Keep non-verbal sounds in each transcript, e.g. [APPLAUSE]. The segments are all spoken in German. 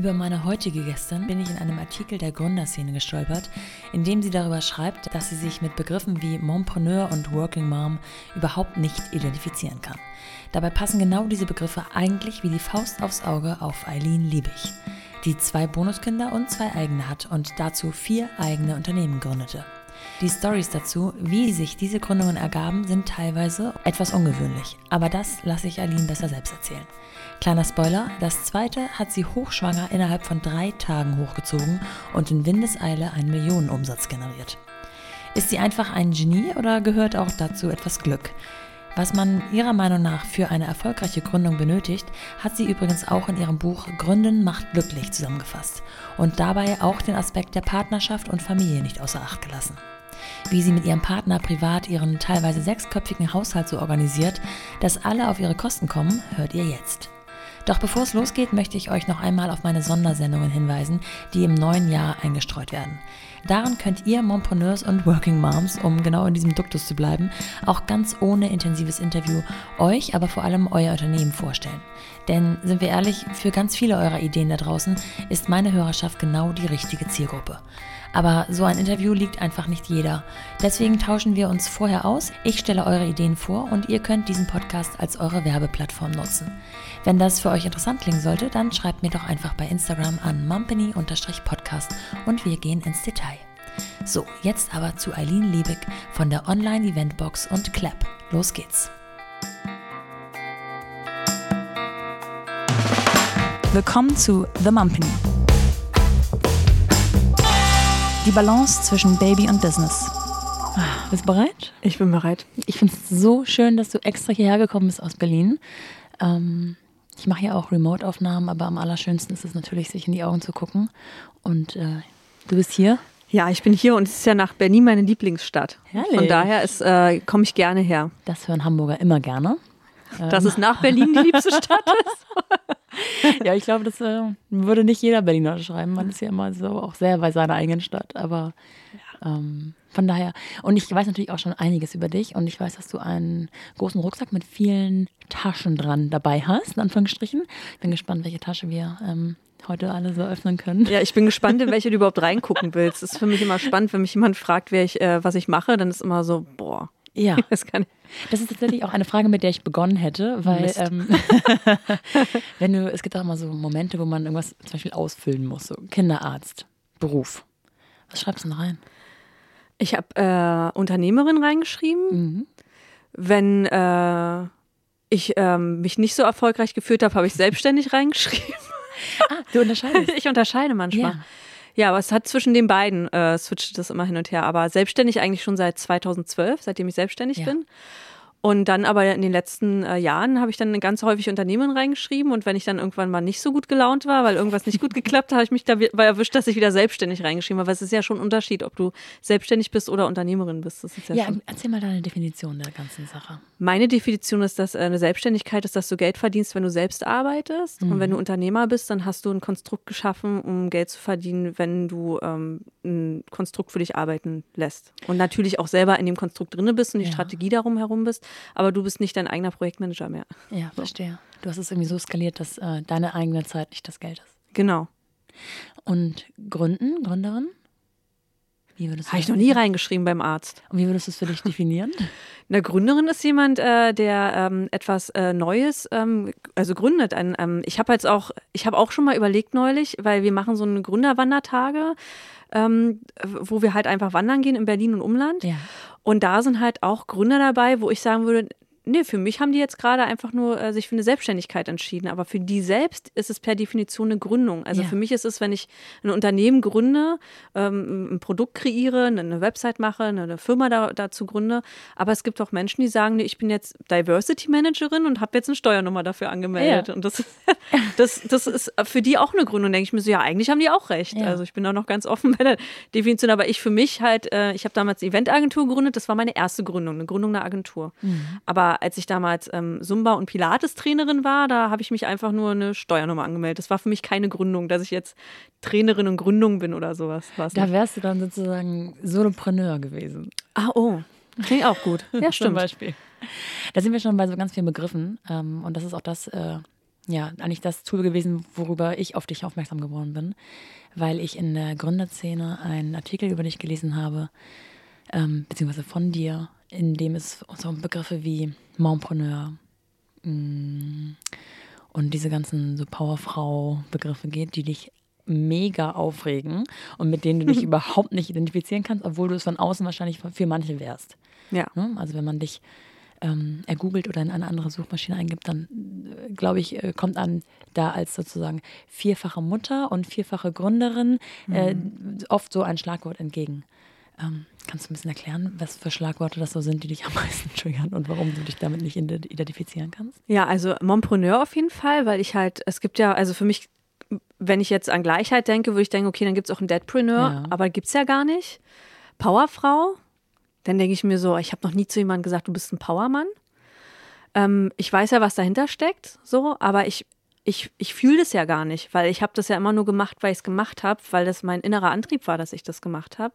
Über meine heutige Gästin bin ich in einem Artikel der Gründerszene gestolpert, in dem sie darüber schreibt, dass sie sich mit Begriffen wie Mompreneur und Working Mom überhaupt nicht identifizieren kann. Dabei passen genau diese Begriffe eigentlich wie die Faust aufs Auge auf Eileen Liebig, die zwei Bonuskinder und zwei eigene hat und dazu vier eigene Unternehmen gründete. Die Stories dazu, wie sich diese Gründungen ergaben, sind teilweise etwas ungewöhnlich, aber das lasse ich Eileen besser selbst erzählen. Kleiner Spoiler, das zweite hat sie hochschwanger innerhalb von drei Tagen hochgezogen und in Windeseile einen Millionenumsatz generiert. Ist sie einfach ein Genie oder gehört auch dazu etwas Glück? Was man ihrer Meinung nach für eine erfolgreiche Gründung benötigt, hat sie übrigens auch in ihrem Buch Gründen macht glücklich zusammengefasst und dabei auch den Aspekt der Partnerschaft und Familie nicht außer Acht gelassen. Wie sie mit ihrem Partner privat ihren teilweise sechsköpfigen Haushalt so organisiert, dass alle auf ihre Kosten kommen, hört ihr jetzt. Doch bevor es losgeht, möchte ich euch noch einmal auf meine Sondersendungen hinweisen, die im neuen Jahr eingestreut werden. Daran könnt ihr Mompreneurs und Working Moms, um genau in diesem Duktus zu bleiben, auch ganz ohne intensives Interview euch, aber vor allem euer Unternehmen vorstellen. Denn sind wir ehrlich, für ganz viele eurer Ideen da draußen ist meine Hörerschaft genau die richtige Zielgruppe. Aber so ein Interview liegt einfach nicht jeder. Deswegen tauschen wir uns vorher aus. Ich stelle eure Ideen vor und ihr könnt diesen Podcast als eure Werbeplattform nutzen. Wenn das für euch interessant klingen sollte, dann schreibt mir doch einfach bei Instagram an mumpany-podcast und wir gehen ins Detail. So, jetzt aber zu Eileen Liebig von der Online-Eventbox und Clap. Los geht's. Willkommen zu The Mumpany. Die Balance zwischen Baby und Business. Bist du bereit? Ich bin bereit. Ich finde es so schön, dass du extra hierher gekommen bist aus Berlin. Ähm, ich mache ja auch Remote-Aufnahmen, aber am allerschönsten ist es natürlich, sich in die Augen zu gucken. Und äh, du bist hier. Ja, ich bin hier und es ist ja nach Berlin meine Lieblingsstadt. Herrlich. Von daher äh, komme ich gerne her. Das hören Hamburger immer gerne. Dass ähm. es nach Berlin die liebste Stadt ist. [LAUGHS] ja, ich glaube, das äh, würde nicht jeder Berliner schreiben. Man ist ja immer so auch sehr bei seiner eigenen Stadt. Aber ähm, von daher, und ich weiß natürlich auch schon einiges über dich und ich weiß, dass du einen großen Rucksack mit vielen Taschen dran dabei hast, in Anführungsstrichen. Bin gespannt, welche Tasche wir ähm, heute alle so öffnen können. Ja, ich bin gespannt, in welche du überhaupt reingucken willst. Das ist für mich immer spannend, wenn mich jemand fragt, ich, äh, was ich mache, dann ist immer so, boah. Ja. Das. Das ist tatsächlich auch eine Frage, mit der ich begonnen hätte, weil ähm, [LAUGHS] wenn du, es gibt auch immer so Momente, wo man irgendwas zum Beispiel ausfüllen muss, so Kinderarzt, Beruf. Was schreibst du denn rein? Ich habe äh, Unternehmerin reingeschrieben. Mhm. Wenn äh, ich äh, mich nicht so erfolgreich gefühlt habe, habe ich selbstständig [LAUGHS] reingeschrieben. Ah, du unterscheidest. Ich unterscheide manchmal. Ja. Ja, aber es hat zwischen den beiden äh, switcht das immer hin und her. Aber selbstständig eigentlich schon seit 2012, seitdem ich selbstständig ja. bin. Und dann aber in den letzten äh, Jahren habe ich dann ganz häufig Unternehmen reingeschrieben und wenn ich dann irgendwann mal nicht so gut gelaunt war, weil irgendwas nicht gut geklappt hat, habe ich mich dabei erwischt, dass ich wieder selbstständig reingeschrieben habe. Weil es ist ja schon ein Unterschied, ob du selbstständig bist oder Unternehmerin bist. Das ist ja, ja schon erzähl mal deine Definition der ganzen Sache. Meine Definition ist, dass äh, eine Selbstständigkeit ist, dass du Geld verdienst, wenn du selbst arbeitest. Mhm. Und wenn du Unternehmer bist, dann hast du ein Konstrukt geschaffen, um Geld zu verdienen, wenn du ähm, ein Konstrukt für dich arbeiten lässt. Und natürlich auch selber in dem Konstrukt drin bist und die ja. Strategie darum herum bist aber du bist nicht dein eigener Projektmanager mehr. Ja, verstehe. Du hast es irgendwie so skaliert, dass äh, deine eigene Zeit nicht das Geld ist. Genau. Und Gründen, Gründerin? Habe ich noch nie reingeschrieben beim Arzt. Und wie würdest du es für dich definieren? [LAUGHS] Eine Gründerin ist jemand, äh, der ähm, etwas äh, Neues, ähm, also gründet. Ein, ähm, ich habe jetzt auch, ich habe auch schon mal überlegt neulich, weil wir machen so eine Gründerwandertage, ähm, wo wir halt einfach wandern gehen in Berlin und Umland. Ja. Und da sind halt auch Gründer dabei, wo ich sagen würde, Nee, für mich haben die jetzt gerade einfach nur äh, sich für eine Selbstständigkeit entschieden. Aber für die selbst ist es per Definition eine Gründung. Also ja. für mich ist es, wenn ich ein Unternehmen gründe, ähm, ein Produkt kreiere, eine Website mache, eine Firma da, dazu gründe. Aber es gibt auch Menschen, die sagen, nee, ich bin jetzt Diversity Managerin und habe jetzt eine Steuernummer dafür angemeldet. Ja. Und das, [LAUGHS] das, das ist für die auch eine Gründung. denke ich mir so, ja, eigentlich haben die auch recht. Ja. Also ich bin da noch ganz offen [LAUGHS] bei der Definition. Aber ich für mich halt, äh, ich habe damals eine Eventagentur gegründet. Das war meine erste Gründung, eine Gründung einer Agentur. Mhm. Aber als ich damals ähm, Zumba- und Pilates-Trainerin war, da habe ich mich einfach nur eine Steuernummer angemeldet. Das war für mich keine Gründung, dass ich jetzt Trainerin und Gründung bin oder sowas. War's da wärst du dann sozusagen Solopreneur gewesen. Ah, oh. Klingt auch gut. [LAUGHS] ja, stimmt. Zum Beispiel. Da sind wir schon bei so ganz vielen Begriffen. Ähm, und das ist auch das, äh, ja, eigentlich das Tool gewesen, worüber ich auf dich aufmerksam geworden bin, weil ich in der Gründerszene einen Artikel über dich gelesen habe, ähm, beziehungsweise von dir, in dem es so Begriffe wie Mompreneur mh, mm, und diese ganzen so Powerfrau-Begriffe geht, die dich mega aufregen und mit denen du dich [LAUGHS] überhaupt nicht identifizieren kannst, obwohl du es von außen wahrscheinlich für manche wärst. Ja. Ne? Also wenn man dich ähm, ergoogelt oder in eine andere Suchmaschine eingibt, dann äh, glaube ich, äh, kommt an da als sozusagen vierfache Mutter und vierfache Gründerin äh, mhm. oft so ein Schlagwort entgegen. Ähm, kannst du ein bisschen erklären, was für Schlagworte das so sind, die dich am meisten [LAUGHS] triggern und warum du dich damit nicht identifizieren kannst? Ja, also Mompreneur auf jeden Fall, weil ich halt, es gibt ja, also für mich, wenn ich jetzt an Gleichheit denke, würde ich denken, okay, dann gibt es auch einen Deadpreneur, ja. aber gibt es ja gar nicht. Powerfrau, dann denke ich mir so, ich habe noch nie zu jemandem gesagt, du bist ein Powermann. Ähm, ich weiß ja, was dahinter steckt, so, aber ich, ich, ich fühle das ja gar nicht, weil ich habe das ja immer nur gemacht, weil ich es gemacht habe, weil das mein innerer Antrieb war, dass ich das gemacht habe.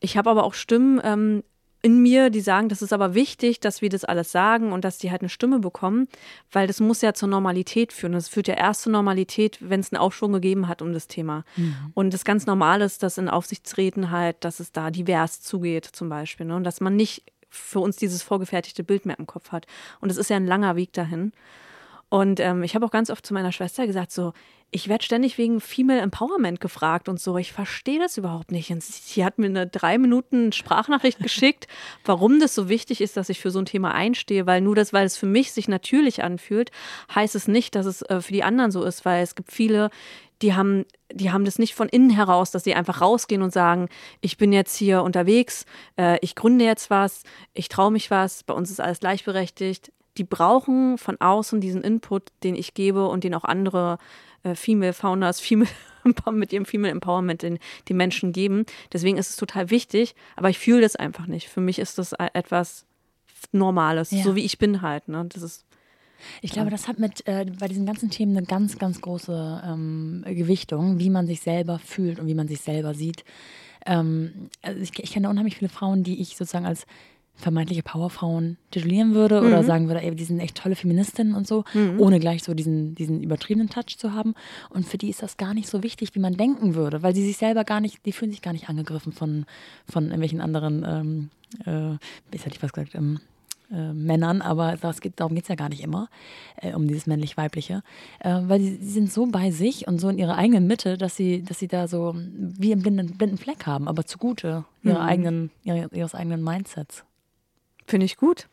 Ich habe aber auch Stimmen ähm, in mir, die sagen, das ist aber wichtig, dass wir das alles sagen und dass die halt eine Stimme bekommen, weil das muss ja zur Normalität führen. Das führt ja erst zur Normalität, wenn es einen Aufschwung gegeben hat um das Thema. Mhm. Und das ganz normal ist, dass in Aufsichtsräten halt, dass es da divers zugeht zum Beispiel. Ne? Und dass man nicht für uns dieses vorgefertigte Bild mehr im Kopf hat. Und es ist ja ein langer Weg dahin. Und ähm, ich habe auch ganz oft zu meiner Schwester gesagt, so, ich werde ständig wegen Female Empowerment gefragt und so. Ich verstehe das überhaupt nicht. Und sie hat mir eine drei Minuten Sprachnachricht [LAUGHS] geschickt, warum das so wichtig ist, dass ich für so ein Thema einstehe. Weil nur das, weil es für mich sich natürlich anfühlt, heißt es nicht, dass es äh, für die anderen so ist. Weil es gibt viele, die haben, die haben das nicht von innen heraus, dass sie einfach rausgehen und sagen, ich bin jetzt hier unterwegs, äh, ich gründe jetzt was, ich traue mich was, bei uns ist alles gleichberechtigt. Die brauchen von außen diesen Input, den ich gebe und den auch andere äh, Female Founders, Female [LAUGHS] mit ihrem Female Empowerment den, die Menschen geben. Deswegen ist es total wichtig, aber ich fühle das einfach nicht. Für mich ist das e-, etwas Normales, ja. so wie ich bin halt. Ne? Das ist ich glaube, das hat mit äh, bei diesen ganzen Themen eine ganz, ganz große ähm, Gewichtung, wie man sich selber fühlt und wie man sich selber sieht. Ähm, also ich, ich kenne unheimlich viele Frauen, die ich sozusagen als vermeintliche Powerfrauen titulieren würde mhm. oder sagen würde, ey, die sind echt tolle Feministinnen und so, mhm. ohne gleich so diesen, diesen übertriebenen Touch zu haben. Und für die ist das gar nicht so wichtig, wie man denken würde, weil sie sich selber gar nicht, die fühlen sich gar nicht angegriffen von, von irgendwelchen anderen, ähm, äh, ich hätte ich was gesagt, ähm, äh, Männern, aber das geht, darum geht es ja gar nicht immer, äh, um dieses männlich-weibliche, äh, weil sie, sie, sind so bei sich und so in ihrer eigenen Mitte, dass sie, dass sie da so wie einen blinden, blinden Fleck haben, aber zugute ihrer mhm. eigenen, ihre, ihres eigenen Mindsets. Finde ich gut.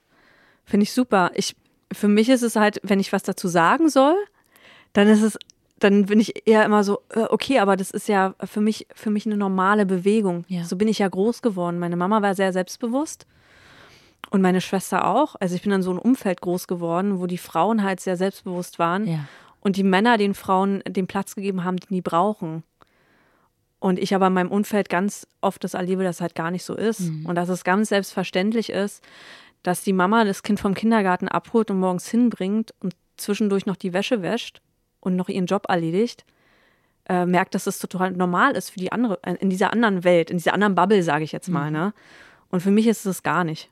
Finde ich super. Ich, für mich ist es halt, wenn ich was dazu sagen soll, dann ist es, dann bin ich eher immer so, äh, okay, aber das ist ja für mich, für mich eine normale Bewegung. Ja. So bin ich ja groß geworden. Meine Mama war sehr selbstbewusst und meine Schwester auch. Also ich bin in so einem Umfeld groß geworden, wo die Frauen halt sehr selbstbewusst waren ja. und die Männer den Frauen den Platz gegeben haben, den die brauchen. Und ich aber in meinem Umfeld ganz oft das erlebe, dass es halt gar nicht so ist. Mhm. Und dass es ganz selbstverständlich ist, dass die Mama das Kind vom Kindergarten abholt und morgens hinbringt und zwischendurch noch die Wäsche wäscht und noch ihren Job erledigt, äh, merkt, dass es total normal ist für die andere, äh, in dieser anderen Welt, in dieser anderen Bubble, sage ich jetzt mal. Mhm. Ne? Und für mich ist es gar nicht.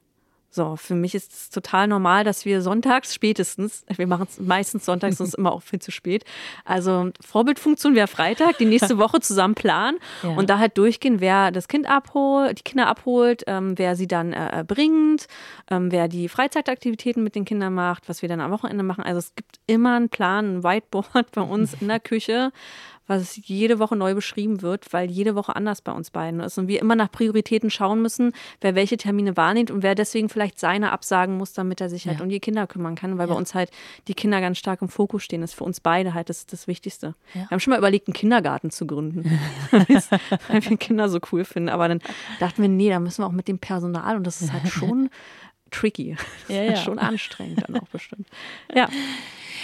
So, für mich ist es total normal, dass wir sonntags spätestens, wir machen es meistens sonntags, sonst [LAUGHS] immer auch viel zu spät. Also Vorbildfunktion wäre Freitag, die nächste [LAUGHS] Woche zusammen planen ja. und da halt durchgehen, wer das Kind abholt, die Kinder abholt, ähm, wer sie dann äh, bringt, ähm, wer die Freizeitaktivitäten mit den Kindern macht, was wir dann am Wochenende machen. Also es gibt immer einen Plan, ein Whiteboard [LAUGHS] bei uns in der Küche was jede Woche neu beschrieben wird, weil jede Woche anders bei uns beiden ist und wir immer nach Prioritäten schauen müssen, wer welche Termine wahrnimmt und wer deswegen vielleicht seine absagen muss, damit er sich halt um die Kinder kümmern kann, weil ja. bei uns halt die Kinder ganz stark im Fokus stehen. Das ist für uns beide halt das, das Wichtigste. Ja. Wir haben schon mal überlegt, einen Kindergarten zu gründen, [LAUGHS] weil wir Kinder so cool finden, aber dann dachten wir, nee, da müssen wir auch mit dem Personal und das ist halt [LAUGHS] schon tricky. [LAUGHS] Ja, ja. schon anstrengend dann auch bestimmt. Ja.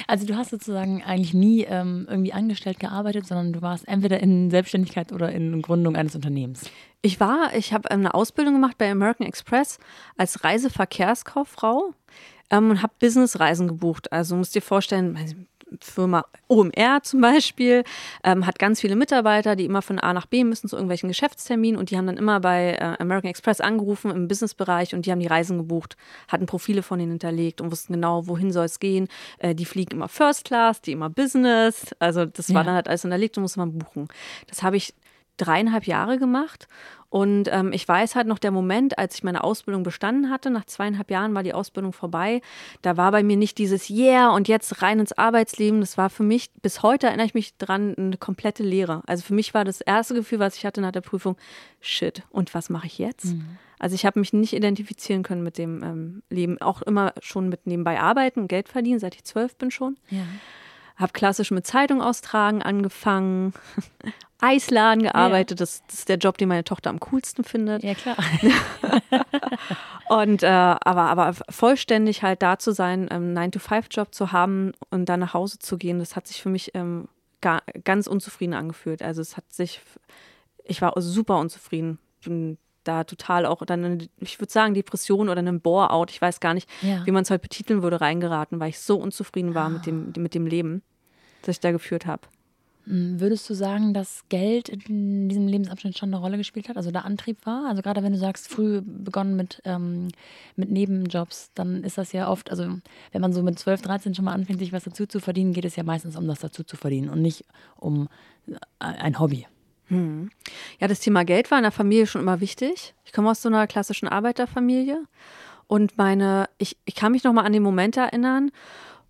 Also du hast sozusagen eigentlich nie ähm, irgendwie angestellt gearbeitet, sondern du warst entweder in Selbstständigkeit oder in Gründung eines Unternehmens. Ich war, ich habe eine Ausbildung gemacht bei American Express als Reiseverkehrskauffrau ähm, und habe Businessreisen gebucht. Also musst dir vorstellen, Firma OMR zum Beispiel, ähm, hat ganz viele Mitarbeiter, die immer von A nach B müssen zu irgendwelchen Geschäftsterminen und die haben dann immer bei äh, American Express angerufen im Businessbereich und die haben die Reisen gebucht, hatten Profile von ihnen hinterlegt und wussten genau, wohin soll es gehen. Äh, die fliegen immer First Class, die immer Business. Also das ja. war dann halt alles hinterlegt und musste man buchen. Das habe ich dreieinhalb Jahre gemacht und ähm, ich weiß halt noch der Moment, als ich meine Ausbildung bestanden hatte, nach zweieinhalb Jahren war die Ausbildung vorbei. Da war bei mir nicht dieses Yeah und jetzt rein ins Arbeitsleben. Das war für mich, bis heute erinnere ich mich dran, eine komplette Lehre. Also für mich war das erste Gefühl, was ich hatte nach der Prüfung, shit, und was mache ich jetzt? Mhm. Also ich habe mich nicht identifizieren können mit dem ähm, Leben. Auch immer schon mit nebenbei arbeiten, Geld verdienen, seit ich zwölf bin schon. Ja. Habe klassisch mit Zeitung austragen angefangen, [LAUGHS] Eisladen gearbeitet. Ja. Das, das, ist der Job, den meine Tochter am coolsten findet. Ja, klar. [LAUGHS] und äh, aber, aber vollständig halt da zu sein, einen ähm, 9-to-5-Job zu haben und dann nach Hause zu gehen, das hat sich für mich ähm, gar, ganz unzufrieden angefühlt. Also es hat sich, ich war super unzufrieden. Bin da total auch dann, ich würde sagen, Depression oder einen Bore-out, ich weiß gar nicht, ja. wie man es heute betiteln würde, reingeraten, weil ich so unzufrieden war ah. mit, dem, mit dem Leben, das ich da geführt habe. Hm, würdest du sagen, dass Geld in diesem Lebensabschnitt schon eine Rolle gespielt hat, also der Antrieb war? Also gerade wenn du sagst, früh begonnen mit, ähm, mit Nebenjobs, dann ist das ja oft, also wenn man so mit 12, 13 schon mal anfängt, sich was dazu zu verdienen, geht es ja meistens um das dazu zu verdienen und nicht um äh, ein Hobby. Hm. Ja, das Thema Geld war in der Familie schon immer wichtig. Ich komme aus so einer klassischen Arbeiterfamilie und meine, ich, ich kann mich noch mal an den Moment erinnern,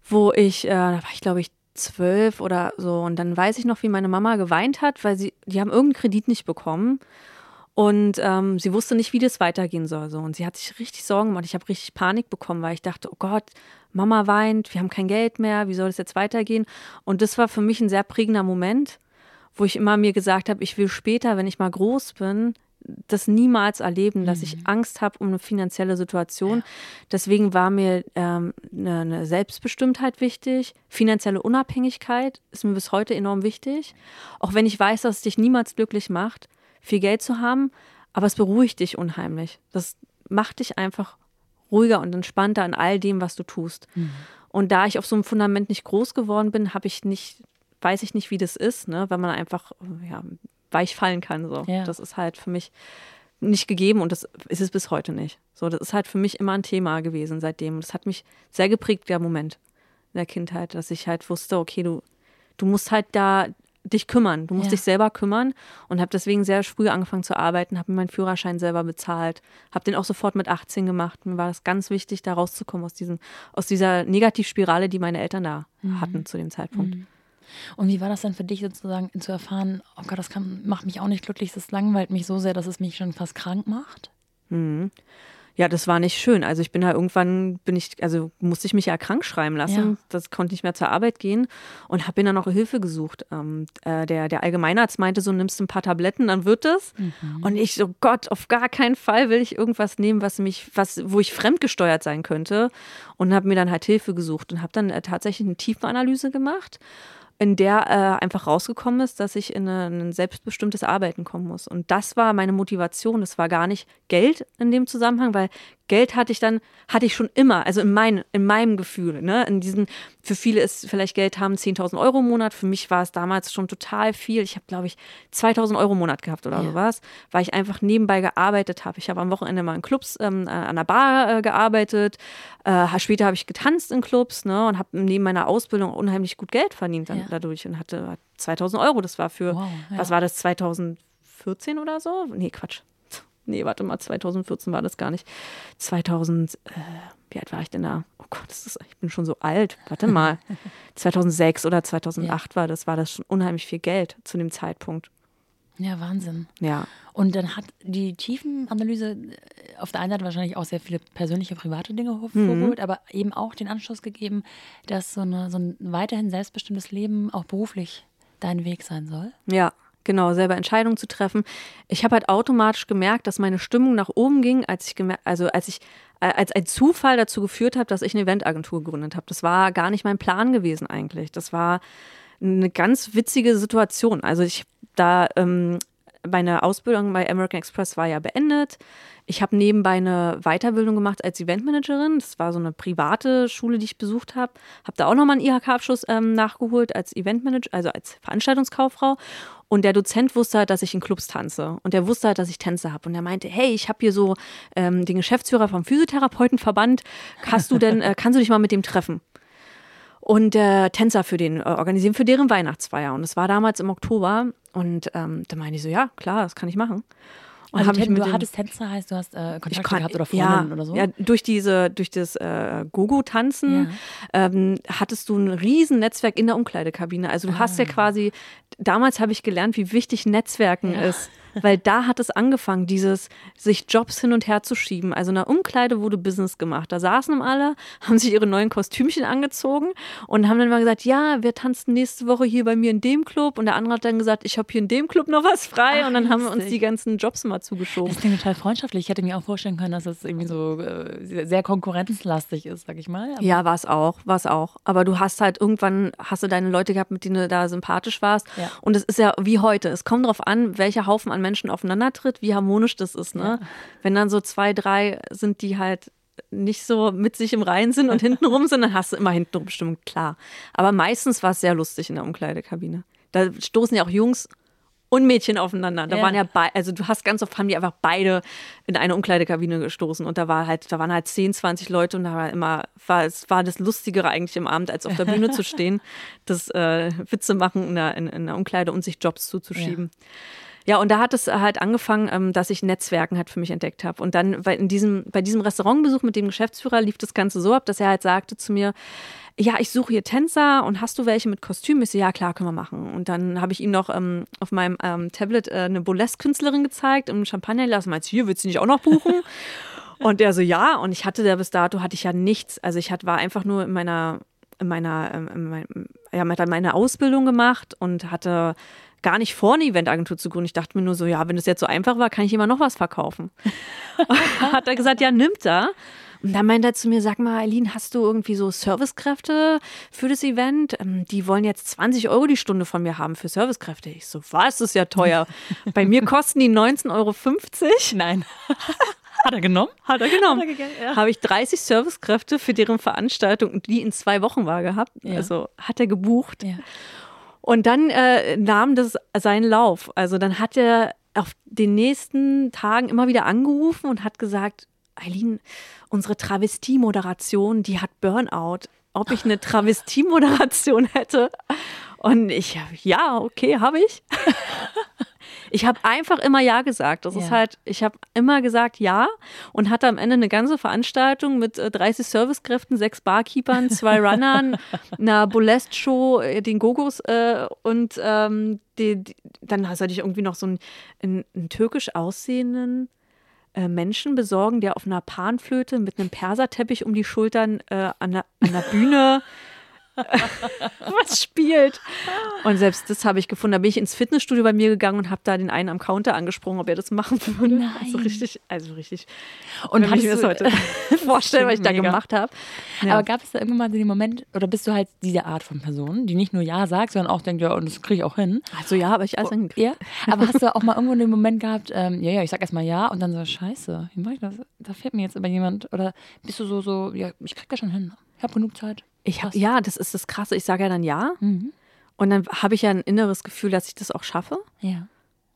wo ich, äh, da war ich glaube ich zwölf oder so und dann weiß ich noch, wie meine Mama geweint hat, weil sie, die haben irgendeinen Kredit nicht bekommen und ähm, sie wusste nicht, wie das weitergehen soll. So. Und sie hat sich richtig Sorgen gemacht. Ich habe richtig Panik bekommen, weil ich dachte, oh Gott, Mama weint, wir haben kein Geld mehr, wie soll das jetzt weitergehen? Und das war für mich ein sehr prägender Moment wo ich immer mir gesagt habe, ich will später, wenn ich mal groß bin, das niemals erleben, dass mhm. ich Angst habe um eine finanzielle Situation. Ja. Deswegen war mir ähm, eine, eine, Selbstbestimmtheit wichtig. Finanzielle Unabhängigkeit ist mir bis heute enorm wichtig. Auch wenn ich weiß, dass es dich niemals glücklich macht, viel Geld zu haben, aber es beruhigt dich unheimlich. Das macht dich einfach ruhiger und entspannter in all dem, was du tust. Mhm. Und da ich auf so einem Fundament nicht groß geworden bin, habe ich nicht weiß ich nicht, wie das ist, ne? wenn man einfach ja, weich fallen kann. So. Ja. Das ist halt für mich nicht gegeben und das ist es bis heute nicht. So, das ist halt für mich immer ein Thema gewesen seitdem. Das hat mich sehr geprägt, der Moment in der Kindheit, dass ich halt wusste, okay, du, du musst halt da dich kümmern. Du musst ja. dich selber kümmern und habe deswegen sehr früh angefangen zu arbeiten, habe mir meinen Führerschein selber bezahlt, habe den auch sofort mit 18 gemacht. Mir war das ganz wichtig, da rauszukommen aus, diesem, aus dieser Negativspirale, die meine Eltern da mhm. hatten zu dem Zeitpunkt. Mhm. Und wie war das dann für dich sozusagen zu erfahren, oh Gott, das kann, macht mich auch nicht glücklich, das langweilt mich so sehr, dass es mich schon fast krank macht? Mhm. Ja, das war nicht schön. Also ich bin halt irgendwann, bin ich, also musste ich mich ja krank schreiben lassen. Ja. Das konnte nicht mehr zur Arbeit gehen und habe mir dann auch Hilfe gesucht. Ähm, äh, der, der Allgemeinarzt meinte so, nimmst ein paar Tabletten, dann wird es. Mhm. Und ich so, Gott, auf gar keinen Fall will ich irgendwas nehmen, was mich, was, wo ich fremdgesteuert sein könnte. Und habe mir dann halt Hilfe gesucht und habe dann äh, tatsächlich eine Tiefenanalyse gemacht in der äh, einfach rausgekommen ist, dass ich in, eine, in, ein selbstbestimmtes Arbeiten kommen muss. Und das war meine Motivation. Das war gar nicht Geld in dem Zusammenhang, weil Geld hatte ich dann, hatte ich schon immer, also in, mein, in meinem Gefühl. Ne? In diesen, für viele ist vielleicht Geld haben 10.000 Euro im Monat. Für mich war es damals schon total viel. Ich habe, glaube ich, 2.000 Euro im Monat gehabt oder ja. sowas, weil ich einfach nebenbei gearbeitet habe. Ich habe am Wochenende mal in Clubs, ähm, an der Bar äh, gearbeitet. Äh, später habe ich getanzt in Clubs ne? und habe neben meiner Ausbildung unheimlich gut Geld verdient dann, ja. dadurch und hatte 2.000 Euro. Das war für, wow, ja. was war das, 2014 oder so? Nee, Quatsch nee, warte mal, 2014 war das gar nicht. 2000, äh, wie alt war ich denn da? Oh Gott, ist, ich bin schon so alt. Warte mal. [LAUGHS] 2006 oder 2008 ja. war das, war das schon unheimlich viel Geld zu dem Zeitpunkt. Ja, Wahnsinn. Ja. Und dann hat die Tiefenanalyse äh, auf der einen Seite wahrscheinlich auch sehr viele persönliche, private Dinge hervorgeholt, mhm. aber eben auch den Anschluss gegeben, dass so, eine, so ein weiterhin selbstbestimmtes Leben auch beruflich dein Weg sein soll. Ja, Genau, selber Entscheidungen zu treffen. Ich habe halt automatisch gemerkt, dass meine Stimmung nach oben ging, als ich gemerkt, also als ich äh, als ein Zufall dazu geführt habe, dass ich eine Eventagentur gegründet habe. Das war gar nicht mein Plan gewesen eigentlich. Das war eine ganz witzige Situation. Also ich da ähm, meine Ausbildung bei American Express war ja beendet. Ich habe nebenbei eine Weiterbildung gemacht als Eventmanagerin. Das war so eine private Schule, die ich besucht habe. Habe da auch nochmal einen IHK-Abschluss ähm, nachgeholt als Eventmanager, also als Veranstaltungskauffrau. Und der Dozent wusste halt, dass ich in Clubs tanze. Und der wusste halt, dass ich Tänze habe. Und er meinte, hey, ich habe hier so ähm, den Geschäftsführer vom Physiotherapeutenverband. Hast du denn, äh, kannst du dich mal mit dem treffen? Und äh, Tänzer für den äh, organisieren für deren Weihnachtsfeier. Und es war damals im Oktober. Und ähm, da meinte ich so, ja, klar, das kann ich machen. Und also ten, du hattest Tänzer, heißt du hast äh, Kontakte kann, gehabt oder Freundinnen ja, oder so? Ja, durch diese, durch das äh, Gogo-Tanzen ja. ähm, hattest du ein riesen Netzwerk in der Umkleidekabine. Also du ah. hast ja quasi, damals habe ich gelernt, wie wichtig Netzwerken ja. ist weil da hat es angefangen, dieses sich Jobs hin und her zu schieben. Also in der Umkleide wurde Business gemacht. Da saßen alle, haben sich ihre neuen Kostümchen angezogen und haben dann mal gesagt, ja, wir tanzen nächste Woche hier bei mir in dem Club und der andere hat dann gesagt, ich habe hier in dem Club noch was frei Ach, und dann haben wir uns die ganzen Jobs mal zugeschoben. Das klingt total freundschaftlich. Ich hätte mir auch vorstellen können, dass es irgendwie so äh, sehr konkurrenzlastig ist, sag ich mal. Aber ja, war es auch, war es auch. Aber du hast halt irgendwann, hast du deine Leute gehabt, mit denen du da sympathisch warst. Ja. Und es ist ja wie heute. Es kommt darauf an, welcher Haufen an an Menschen aufeinander tritt, wie harmonisch das ist. Ne? Ja. Wenn dann so zwei, drei sind, die halt nicht so mit sich im Reinen sind und [LAUGHS] hintenrum sind, dann hast du immer hintenrum Stimmung, klar. Aber meistens war es sehr lustig in der Umkleidekabine. Da stoßen ja auch Jungs und Mädchen aufeinander. Da ja. waren ja beide, also du hast ganz oft haben die einfach beide in eine Umkleidekabine gestoßen und da war halt, da waren halt 10, 20 Leute und da war immer, war, es war das Lustigere eigentlich im Abend, als auf der Bühne zu [LAUGHS] stehen, das äh, Witze machen in der, in, in der Umkleide und sich Jobs zuzuschieben. Ja. Ja, und da hat es halt angefangen, ähm, dass ich Netzwerken halt für mich entdeckt habe. Und dann bei, in diesem, bei diesem Restaurantbesuch mit dem Geschäftsführer lief das Ganze so ab, dass er halt sagte zu mir, ja, ich suche hier Tänzer und hast du welche mit Kostüm? Ich so, ja, klar, können wir machen. Und dann habe ich ihm noch ähm, auf meinem ähm, Tablet äh, eine Burlesque-Künstlerin gezeigt im Champagnerglas. Meinte, hier, willst du nicht auch noch buchen? [LAUGHS] und der so, ja. Und ich hatte da bis dato, hatte ich ja nichts. Also ich hat, war einfach nur in meiner, in meiner, ähm, in mein, ja, meine Ausbildung gemacht und hatte gar nicht vor, eine Eventagentur zu gründen. Ich dachte mir nur so, ja, wenn es jetzt so einfach war, kann ich immer noch was verkaufen. [LAUGHS] hat er gesagt, ja, nimmt er. Und dann meint er zu mir, sag mal, Eileen, hast du irgendwie so Servicekräfte für das Event? Ähm, die wollen jetzt 20 Euro die Stunde von mir haben für Servicekräfte. Ich so, was, das ist ja teuer. Bei mir kosten die 19,50 Euro. Nein. [LAUGHS] Hat er genommen? Hat er genommen. Ja. Habe ich 30 Servicekräfte für deren Veranstaltung, die in zwei Wochen war, gehabt. Ja. Also hat er gebucht. Ja. Und dann äh, nahm das seinen Lauf. Also dann hat er auf den nächsten Tagen immer wieder angerufen und hat gesagt, Eileen, unsere Travestie-Moderation, die hat Burnout. Ob ich eine [LAUGHS] Travestie-Moderation hätte? Und ich, ja, okay, habe ich. [LAUGHS] Ich habe einfach immer Ja gesagt. Das ja. ist halt, ich habe immer gesagt Ja und hatte am Ende eine ganze Veranstaltung mit 30 äh, Servicekräften, sechs Barkeepern, zwei [LAUGHS] Runnern, einer Bolest-Show, äh, den Gogos äh, und ähm, die, die, dann sollte ich irgendwie noch so einen, einen, einen türkisch aussehenden äh, Menschen besorgen, der auf einer Panflöte mit einem Perserteppich um die Schultern äh, an, der, an der Bühne [LAUGHS] [LAUGHS] was spielt. Und selbst das habe ich gefunden. Da bin ich ins Fitnessstudio bei mir gegangen und habe da den einen am Counter angesprochen, ob er das machen würde. Nein. Also richtig, also richtig. Und wenn ich mir das heute [LAUGHS] vorstellen, was ich da gemacht habe. Ja. Aber gab es da irgendwann mal den Moment, oder bist du halt diese Art von Person, die nicht nur Ja sagt, sondern auch denkt, ja, und das kriege ich auch hin? Also ja, aber ich alles oh, Ja, [LAUGHS] aber hast du auch mal irgendwo den Moment gehabt, ähm, ja, ja, ich sag erstmal Ja und dann so, scheiße, wie mache ich das? Da fehlt mir jetzt aber jemand. Oder bist du so, so, ja, ich krieg das schon hin. Ich habe genug Zeit. Ich hab, ja, das ist das Krasse. Ich sage ja dann ja. Mhm. Und dann habe ich ja ein inneres Gefühl, dass ich das auch schaffe. Ja.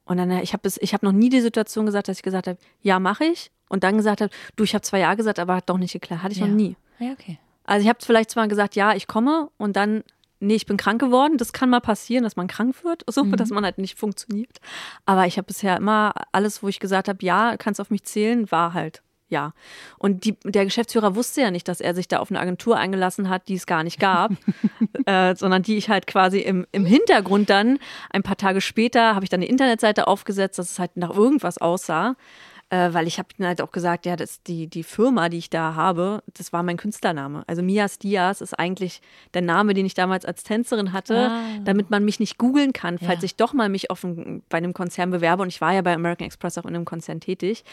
Und dann, ich habe hab noch nie die Situation gesagt, dass ich gesagt habe, ja, mache ich. Und dann gesagt habe, du, ich habe zwar ja gesagt, aber hat doch nicht geklappt. Hatte ich ja. noch nie. Ja, okay. Also ich habe vielleicht zwar gesagt, ja, ich komme und dann, nee, ich bin krank geworden. Das kann mal passieren, dass man krank wird, so, mhm. dass man halt nicht funktioniert. Aber ich habe bisher immer alles, wo ich gesagt habe, ja, kannst auf mich zählen, war halt ja. Und die, der Geschäftsführer wusste ja nicht, dass er sich da auf eine Agentur eingelassen hat, die es gar nicht gab, [LAUGHS] äh, sondern die ich halt quasi im, im Hintergrund dann, ein paar Tage später, habe ich dann eine Internetseite aufgesetzt, dass es halt nach irgendwas aussah. Äh, weil ich habe ihnen halt auch gesagt, ja, das, die, die Firma, die ich da habe, das war mein Künstlername. Also Mias Diaz ist eigentlich der Name, den ich damals als Tänzerin hatte, ah. damit man mich nicht googeln kann, falls ja. ich doch mal mich auf ein, bei einem Konzern bewerbe. Und ich war ja bei American Express auch in einem Konzern tätig,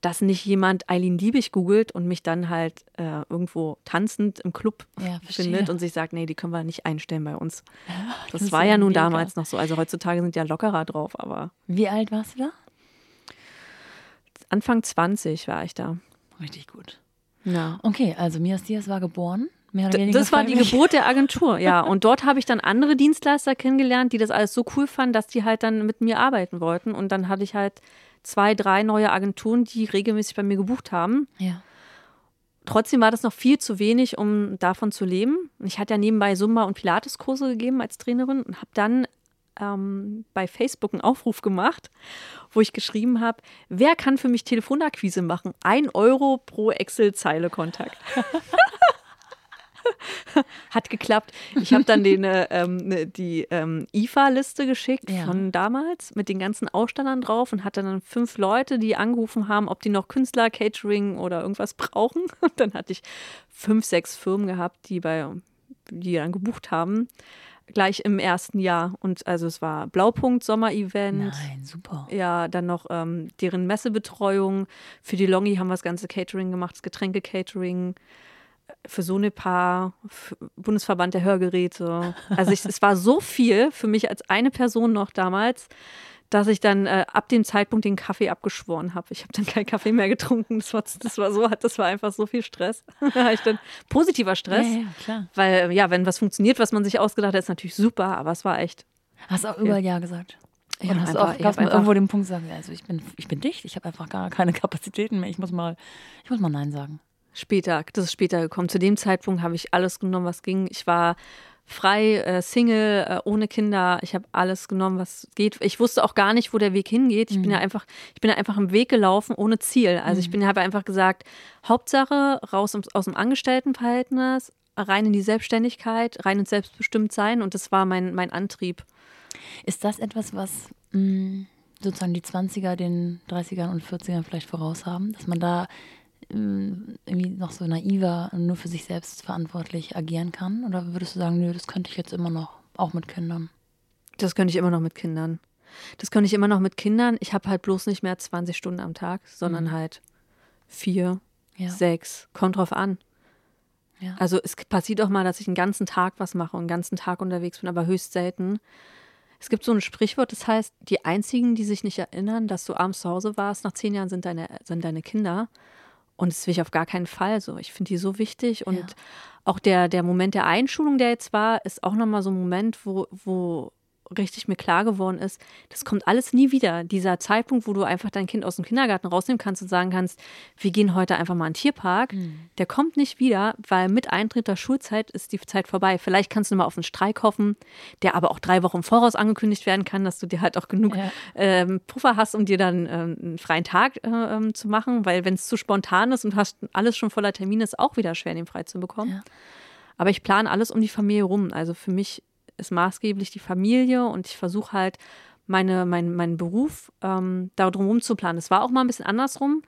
dass nicht jemand Eileen Diebig googelt und mich dann halt äh, irgendwo tanzend im Club ja, findet und sich sagt, nee, die können wir nicht einstellen bei uns. [LAUGHS] Das, das war ja nun mega. damals noch so. Also heutzutage sind ja lockerer drauf, aber. Wie alt warst du da? Anfang 20 war ich da. Richtig gut. Ja. Okay, also Mias Diaz war geboren. Mehr oder weniger das war die Geburt der Agentur, ja. [LAUGHS] Und dort habe ich dann andere Dienstleister kennengelernt, die das alles so cool fanden, dass die halt dann mit mir arbeiten wollten. Und dann hatte ich halt zwei, drei neue Agenturen, die regelmäßig bei mir gebucht haben. Ja. Trotzdem war das noch viel zu wenig, um davon zu leben. Ich hatte ja nebenbei Zumba- und Pilates-Kurse gegeben als Trainerin und habe dann ähm, bei Facebook einen Aufruf gemacht, wo ich geschrieben habe, wer kann für mich Telefonakquise machen? Ein Euro pro Excel-Zeile Kontakt. [LAUGHS] Hat geklappt. Ich habe dann den, äh, ähm, ne, die ähm, IFA-Liste geschickt ja. von damals mit den ganzen Ausstellern drauf und hatte dann fünf Leute, die angerufen haben, ob die noch Künstler, Catering oder irgendwas [LAUGHS] brauchen. Und dann hatte ich fünf, sechs Firmen gehabt, die bei die dann gebucht haben gleich im ersten Jahr. Und also es war Blaupunkt Sommer-Event. Nein, super. Ja, dann noch ähm, deren Messebetreuung. Für die Longi haben wir das ganze Catering gemacht, das Getränke-Catering. Für Sonepar, für Bundesverband der Hörgeräte. Also ich, es war so viel für mich als eine Person noch damals dass ich dann äh, ab dem Zeitpunkt den Kaffee abgeschworen habe. Ich habe dann keinen Kaffee mehr getrunken. Das war, das war so, das war einfach so viel Stress. [LAUGHS] da ich dann positiver Stress. Ja, ja, klar. Weil, ja, wenn was funktioniert, was man sich ausgedacht hat, ist natürlich super, aber es war echt. Hast du auch überall Ja gesagt? Ja, Und hast einfach, du auch mal irgendwo den Punkt sagen, also ich bin, ich bin dicht, ich habe einfach gar keine [LAUGHS] Kapazitäten mehr. Ich muss mal, ich muss mal Nein sagen. Später, das ist später gekommen. Zu dem Zeitpunkt habe ich alles genommen, was ging. Ich war frei, äh, Single, äh, ohne Kinder. Ich habe alles genommen, was geht. Ich wusste auch gar nicht, wo der Weg hingeht. Ich mhm. bin ja einfach, ich bin ja einfach im Weg gelaufen ohne Ziel. Also mhm. ich bin habe einfach gesagt, Hauptsache raus aus dem Angestelltenverhältnis, rein in die Selbstständigkeit, rein ins Selbstbestimmtsein und das war mein, mein Antrieb. Ist das etwas, was mh, mm, sozusagen die 20er den 30ern und 40ern vielleicht voraus haben, dass man da irgendwie noch so naiver und nur für sich selbst verantwortlich agieren kann? Oder würdest du sagen, nö, das könnte ich jetzt immer noch, auch mit Kindern? Das könnte ich immer noch mit Kindern. Das könnte ich immer noch mit Kindern. Ich habe halt bloß nicht mehr 20 Stunden am Tag, sondern mhm. halt vier, ja. sechs. Kommt drauf an. Ja. Also es passiert auch mal, dass ich einen ganzen Tag was mache und einen ganzen Tag unterwegs bin, aber höchst selten. Es gibt so ein Sprichwort, das heißt, die einzigen, die sich nicht erinnern, dass du abends zu Hause warst, nach zehn Jahren sind deine, sind deine Kinder. Und das will ich auf gar keinen Fall so. Ich finde die so wichtig. Und ja. auch der, der Moment der Einschulung, der jetzt war, ist auch nochmal so ein Moment, wo, wo richtig mir klar geworden ist, das kommt alles nie wieder. Dieser Zeitpunkt, wo du einfach dein Kind aus dem Kindergarten rausnehmen kannst und sagen kannst, wir gehen heute einfach mal in den Tierpark, mhm. der kommt nicht wieder, weil mit Eintritt der Schulzeit ist die Zeit vorbei. Vielleicht kannst du mal auf einen Streik hoffen, der aber auch drei Wochen im Voraus angekündigt werden kann, dass du dir halt auch genug ja. ähm, Puffer hast, um dir dann ähm, einen freien Tag äh, ähm, zu machen, weil wenn es zu spontan ist und hast alles schon voller Termine, ist auch wieder schwer, den frei zu bekommen. Ja. Aber ich plane alles um die Familie rum. Also für mich ist maßgeblich die Familie und ich versuche halt meine, mein, meinen Beruf ähm, darum zu planen. Es war auch mal ein bisschen andersrum,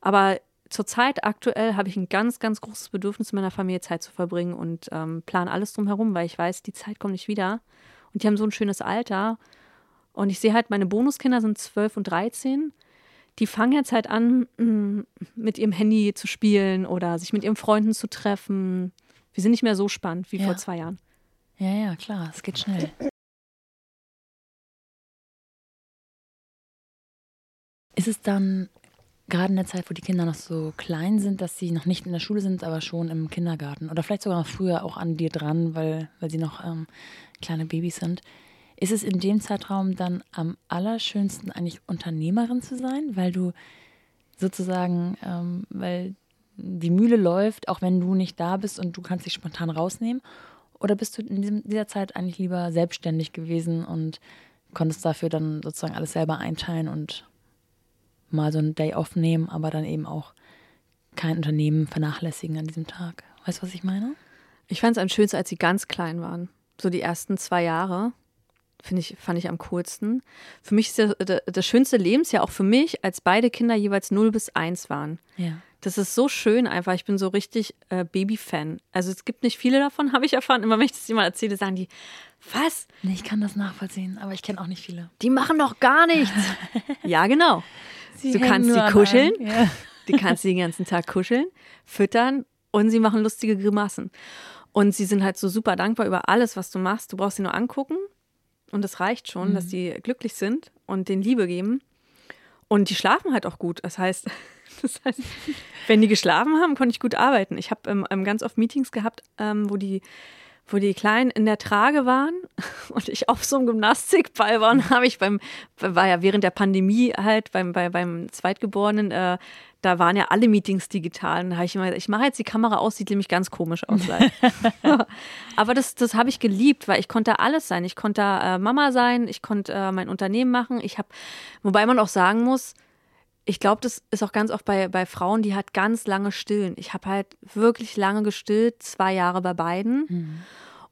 aber zurzeit aktuell habe ich ein ganz, ganz großes Bedürfnis, mit meiner Familie Zeit zu verbringen und ähm, plane alles drumherum, weil ich weiß, die Zeit kommt nicht wieder. Und die haben so ein schönes Alter. Und ich sehe halt, meine Bonuskinder sind 12 und 13. Die fangen jetzt halt an, [CLEARS THROAT] mit ihrem Handy zu spielen oder sich mit ihren Freunden zu treffen. Wir sind nicht mehr so spannend wie ja. vor zwei Jahren. Ja, ja, klar, es geht schnell. Ist es dann gerade in der Zeit, wo die Kinder noch so klein sind, dass sie noch nicht in der Schule sind, aber schon im Kindergarten oder vielleicht sogar noch früher auch an dir dran, weil, weil sie noch ähm, kleine Babys sind, ist es in dem Zeitraum dann am allerschönsten eigentlich Unternehmerin zu sein, weil du sozusagen, ähm, weil die Mühle läuft, auch wenn du nicht da bist und du kannst dich spontan rausnehmen? Oder bist du in dieser Zeit eigentlich lieber selbstständig gewesen und konntest dafür dann sozusagen alles selber einteilen und mal so einen Day off nehmen, aber dann eben auch kein Unternehmen vernachlässigen an diesem Tag? Weißt du, was ich meine? Ich fand es am schönsten, als sie ganz klein waren. So die ersten zwei Jahre finde ich, fand ich am coolsten. Für mich ist das, das schönste Lebensjahr auch für mich, als beide Kinder jeweils 0 bis 1 waren. Ja. Das ist so schön einfach. Ich bin so richtig äh, Baby-Fan. Also es gibt nicht viele davon, [LAUGHS] habe ich erfahren. Immer wenn ich das jemand erzähle, sagen die, was? Nee, ich kann das nachvollziehen, aber ich kenne auch nicht viele. Die machen doch gar nichts. [LAUGHS] ja, genau. Sie du [LAUGHS] kannst sie kuscheln. Ja. die kannst du den ganzen Tag kuscheln, füttern und sie machen lustige Grimassen. Und sie sind halt so super dankbar über alles, was du machst. Du brauchst sie nur angucken und es reicht schon, dass sie glücklich sind und den Liebe geben. Und die schlafen halt auch gut. Das heißt, [LAUGHS] das heißt wenn die geschlafen haben, konnte ich gut arbeiten. Ich habe ähm, ähm, ganz oft Meetings gehabt, ähm, wo die wo die Kleinen in der Trage waren [LAUGHS] und ich auf so einem Gymnastikball war und habe ich beim, war ja während der Pandemie halt beim, bei, beim Zweitgeborenen, äh, da waren ja alle Meetings digital. Und da habe ich immer gesagt, ich mache jetzt die Kamera aus, sieht nämlich ganz komisch aus. [LAUGHS] Aber das, das habe ich geliebt, weil ich konnte alles sein. Ich konnte äh, Mama sein, ich konnte äh, mein Unternehmen machen. Ich habe, wobei man auch sagen muss, ich glaube, das ist auch ganz oft bei, bei Frauen, die halt ganz lange stillen. Ich habe halt wirklich lange gestillt, zwei Jahre bei beiden.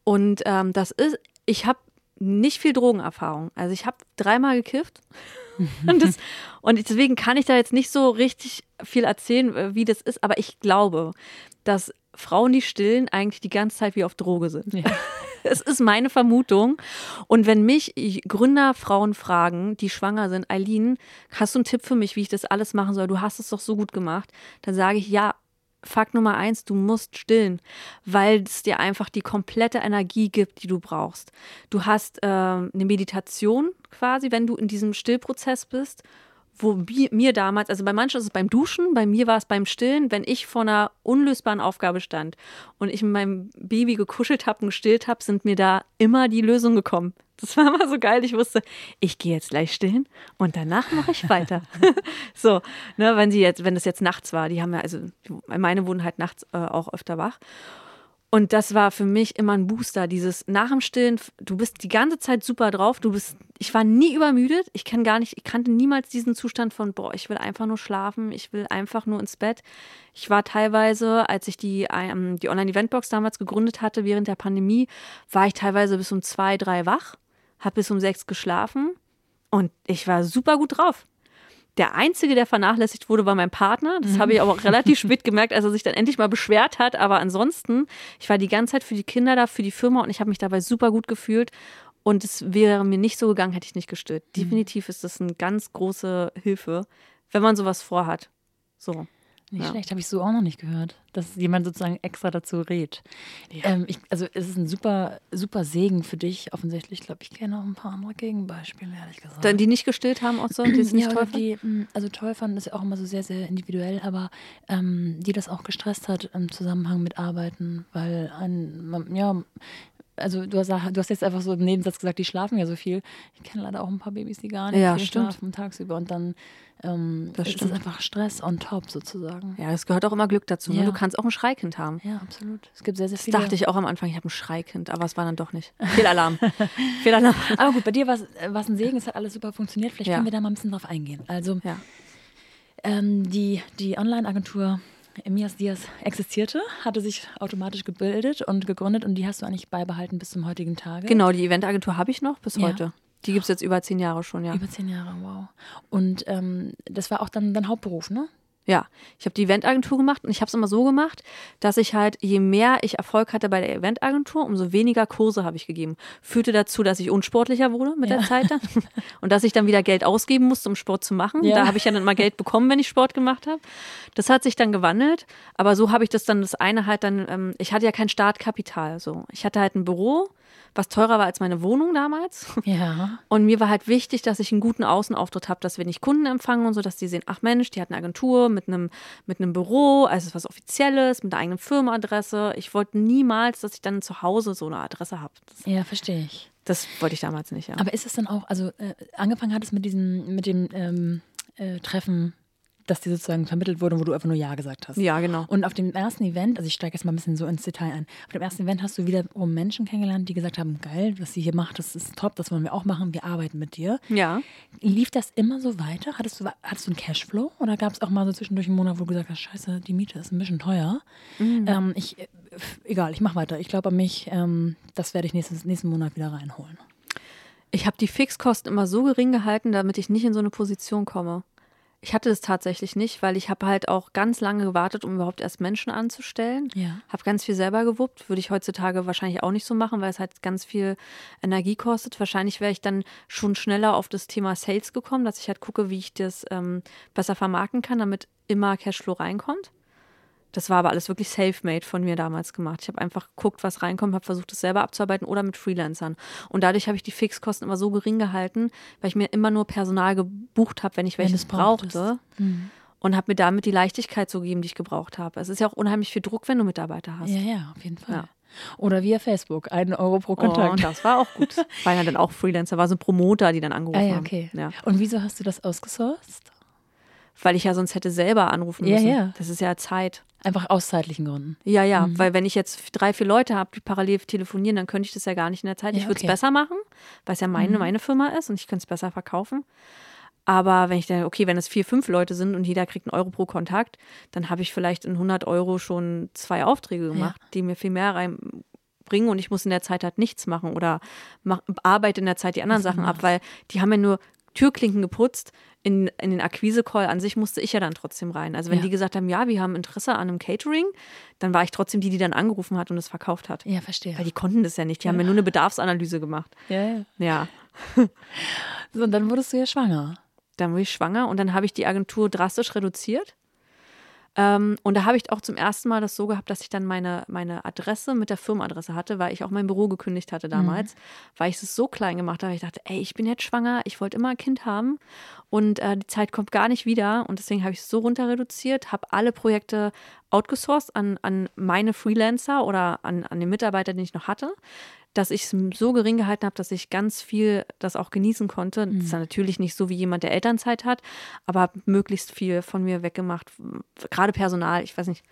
Und ähm, das ist, ich habe nicht viel Drogenerfahrung. Also ich habe dreimal gekifft. [LAUGHS] und, das, und deswegen kann ich da jetzt nicht so richtig viel erzählen, äh, wie das ist. Aber ich glaube, dass Frauen, die stillen, eigentlich die ganze Zeit wie auf Droge sind. [LAUGHS] Es ist meine Vermutung. Und wenn mich Gründerfrauen fragen, die schwanger sind, Eileen, hast du einen Tipp für mich, wie ich das alles machen soll? Du hast es doch so gut gemacht. Dann sage ich, ja, Fakt Nummer eins, du musst stillen, weil es dir einfach die komplette Energie gibt, die du brauchst. Du hast ähm, eine Meditation quasi, wenn du in diesem Stillprozess bist, wo mi- mir damals, also bei manchen ist es beim Duschen, bei mir war es beim Stillen, wenn ich vor einer unlösbaren Aufgabe stand und ich mit meinem Baby gekuschelt habe und gestillt habe, sind mir da immer die Lösungen gekommen. Das war immer so geil. Ich wusste, ich gehe jetzt gleich stillen und danach mache ich weiter. [LAUGHS] [LAUGHS] so, ne, wenn sie jetzt, wenn das jetzt nachts war, die haben ja, also meine wurden halt nachts äh, auch öfter wach. Und das war für mich immer ein Booster. Dieses nach dem Stillen, du bist die ganze Zeit super drauf. Du bist, ich war nie übermüdet. Ich kann gar nicht, ich kannte niemals diesen Zustand von, boah, ich will einfach nur schlafen, ich will einfach nur ins Bett. Ich war teilweise, als ich die, ähm, die Online-Eventbox damals gegründet hatte, während der Pandemie, war ich teilweise bis um zwei, drei wach, habe bis um sechs geschlafen und ich war super gut drauf. Der Einzige, der vernachlässigt wurde, war mein Partner. Das habe ich aber auch relativ [LAUGHS] spät gemerkt, als er sich dann endlich mal beschwert hat. Aber ansonsten, ich war die ganze Zeit für die Kinder da, für die Firma und ich habe mich dabei super gut gefühlt. Und es wäre mir nicht so gegangen, hätte ich nicht gestillt. Definitiv ist das eine ganz große Hilfe, wenn man sowas vorhat. So. Nicht Ja. schlecht, habe ich so auch noch nicht gehört, dass jemand sozusagen extra dazu rät. Ähm, ich, also es ist ein super, super Segen für dich offensichtlich. Ich glaube, ich kenne auch ein paar andere Gegenbeispiele, ehrlich gesagt. Dann die nicht gestillt haben auch so, die es nicht ja, die, mh, also toll fanden ist ja auch immer so sehr, sehr individuell, aber ähm, die das auch gestresst hat im Zusammenhang mit Arbeiten, weil ein, man- ja, also du hast, du hast jetzt einfach so im Nebensatz gesagt, die schlafen ja so viel. Ich kenne leider auch ein paar Babys, die gar nicht Ja, viel stimmt. schlafen tagsüber und dann ähm, Das ist es einfach Stress on top sozusagen. Ja, es gehört auch immer Glück dazu. Ne? Ja. Du kannst auch ein Schreikind haben. Ja, absolut. Es gibt sehr, sehr Das viele. dachte ich auch am Anfang, ich habe ein Schreikind, aber es war dann doch nicht. [LAUGHS] Fehlalarm. Fehlalarm. Aber gut, bei dir war es ein Segen, es hat alles super funktioniert. Vielleicht Ja. können wir da mal ein bisschen drauf eingehen. Also Ja. Ähm, die die Online-Agentur Emias Diaz existierte, hatte sich automatisch gebildet und gegründet und die hast du eigentlich beibehalten bis zum heutigen Tage. Genau, die Eventagentur habe ich noch bis Ja. heute. Die gibt es jetzt über zehn Jahre schon, ja. Über zehn Jahre, wow. Und ähm, das war auch dann dein Hauptberuf, ne? Ja, ich habe die Eventagentur gemacht und ich habe es immer so gemacht, dass ich halt, je mehr ich Erfolg hatte bei der Eventagentur, umso weniger Kurse habe ich gegeben. Führte dazu, dass ich unsportlicher wurde mit der Zeit dann [LAUGHS] und dass ich dann wieder Geld ausgeben musste, um Sport zu machen. Ja. Da habe ich ja dann immer Geld bekommen, wenn ich Sport gemacht habe. Das hat sich dann gewandelt, aber so habe ich das dann, das eine halt dann, ähm, ich hatte ja kein Startkapital. So. Ich hatte halt ein Büro, was teurer war als meine Wohnung damals. Ja. Und mir war halt wichtig, dass ich einen guten Außenauftritt habe, dass wenn ich Kunden empfange und so, dass die sehen, ach Mensch, die hat eine Agentur mit einem, mit einem Büro, also was Offizielles, mit einer eigenen Firmenadresse. Ich wollte niemals, dass ich dann zu Hause so eine Adresse habe. Ja, verstehe ich. das wollte ich damals nicht, ja. Aber ist es dann auch, also äh, angefangen hat es mit diesem, mit dem ähm, äh, Treffen, das dir sozusagen vermittelt wurde, wo du einfach nur Ja gesagt hast. ja, genau. Und auf dem ersten Event, also ich steige jetzt mal ein bisschen so ins Detail ein, auf dem ersten Event hast du wiederum Menschen kennengelernt, die gesagt haben, geil, was sie hier macht, das ist top, das wollen wir auch machen, wir arbeiten mit dir. Ja. Lief das immer so weiter? Hattest du, hattest du einen Cashflow oder gab es auch mal so zwischendurch einen Monat, wo du gesagt hast, scheiße, die Miete ist ein bisschen teuer? Ähm, ich, äh, egal, ich mache weiter. Ich glaube an mich, ähm, das werde ich nächstes, nächsten Monat wieder reinholen. Ich habe die Fixkosten immer so gering gehalten, damit ich nicht in so eine Position komme. Ich hatte das tatsächlich nicht, weil ich habe halt auch ganz lange gewartet, um überhaupt erst Menschen anzustellen. Ja. Habe ganz viel selber gewuppt. Würde ich heutzutage wahrscheinlich auch nicht so machen, weil es halt ganz viel Energie kostet. Wahrscheinlich wäre ich dann schon schneller auf das Thema Sales gekommen, dass ich halt gucke, wie ich das ähm, besser vermarkten kann, damit immer Cashflow reinkommt. Das war aber alles wirklich self-made von mir damals gemacht. Ich habe einfach geguckt, was reinkommt, habe versucht, das selber abzuarbeiten oder mit Freelancern. Und dadurch habe ich die Fixkosten immer so gering gehalten, weil ich mir immer nur Personal gebucht habe, wenn ich welches Wenn brauchte. Mhm. Und habe mir damit die Leichtigkeit so gegeben, die ich gebraucht habe. Es ist ja auch unheimlich viel Druck, wenn du Mitarbeiter hast. Ja, ja, auf jeden Fall. Ja. Oder via Facebook, einen Euro pro Oh, Kontakt. und das war auch gut. [LAUGHS] War ja dann auch Freelancer, war so ein Promoter, die dann angerufen ah, ja, haben. okay. Ja. Und wieso hast du das ausgesourced? Weil ich ja sonst hätte selber anrufen Ja, müssen. ja. Das ist ja Zeit. Einfach aus zeitlichen Gründen. Ja, ja, Mhm. weil wenn ich jetzt drei, vier Leute habe, die parallel telefonieren, dann könnte ich das ja gar nicht in der Zeit. Ja, ich würde es okay. besser machen, weil es ja meine, Mhm. meine Firma ist und ich könnte es besser verkaufen. Aber wenn ich dann, okay, wenn es vier, fünf Leute sind und jeder kriegt einen Euro pro Kontakt, dann habe ich vielleicht in 100 Euro schon zwei Aufträge gemacht, die mir viel mehr reinbringen und ich muss in der Zeit halt nichts machen oder mach, arbeite in der Zeit die anderen Sachen ab, weil die haben ja nur Türklinken geputzt. In, in den Akquise-Call an sich musste ich ja dann trotzdem rein. Also wenn Ja. die gesagt haben, ja, wir haben Interesse an einem Catering, dann war ich trotzdem die, die dann angerufen hat und es verkauft hat. Ja, verstehe. Weil die konnten das ja nicht. Die haben mir nur eine Bedarfsanalyse gemacht. ja, ja. Ja. [LAUGHS] So, und dann wurdest du ja schwanger. Dann wurde ich schwanger und dann habe ich die Agentur drastisch reduziert. Ähm, und da habe ich auch zum ersten Mal das so gehabt, dass ich dann meine, meine Adresse mit der Firmenadresse hatte, weil ich auch mein Büro gekündigt hatte damals, weil ich es so klein gemacht habe. Ich dachte, ey, ich bin jetzt schwanger, ich wollte immer ein Kind haben und äh, die Zeit kommt gar nicht wieder. Und deswegen habe ich es so runter reduziert, habe alle Projekte outgesourced an, an meine Freelancer oder an, an den Mitarbeiter, den ich noch hatte dass ich es so gering gehalten habe, dass ich ganz viel das auch genießen konnte. Das ist ja natürlich nicht so wie jemand, der Elternzeit hat, aber habe möglichst viel von mir weggemacht. Gerade Personal, ich weiß nicht,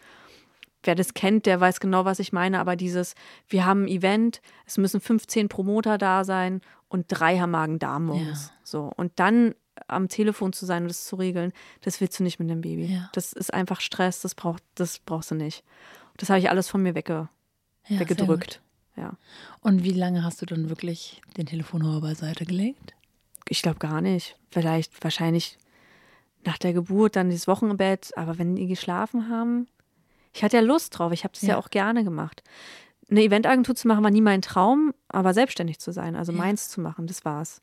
wer das kennt, der weiß genau, was ich meine, aber dieses, wir haben ein Event, es müssen 15 Promoter da sein und drei haben Magen-Darm morgens. Ja. So. Und dann am Telefon zu sein und das zu regeln, das willst du nicht mit einem Baby. Ja. Das ist einfach Stress, das, braucht, das brauchst du nicht. Das habe ich alles von mir wegge, Ja, weggedrückt. Ja. Und wie lange hast du dann wirklich den Telefonhörer beiseite gelegt? Ich glaube gar nicht. Vielleicht, wahrscheinlich nach der Geburt, dann das Wochenbett. Aber wenn die geschlafen haben, ich hatte ja Lust drauf. Ich habe das ja. Ja. auch gerne gemacht. Eine Eventagentur zu machen war nie mein Traum, aber selbstständig zu sein, also Ja. meins zu machen, das war's.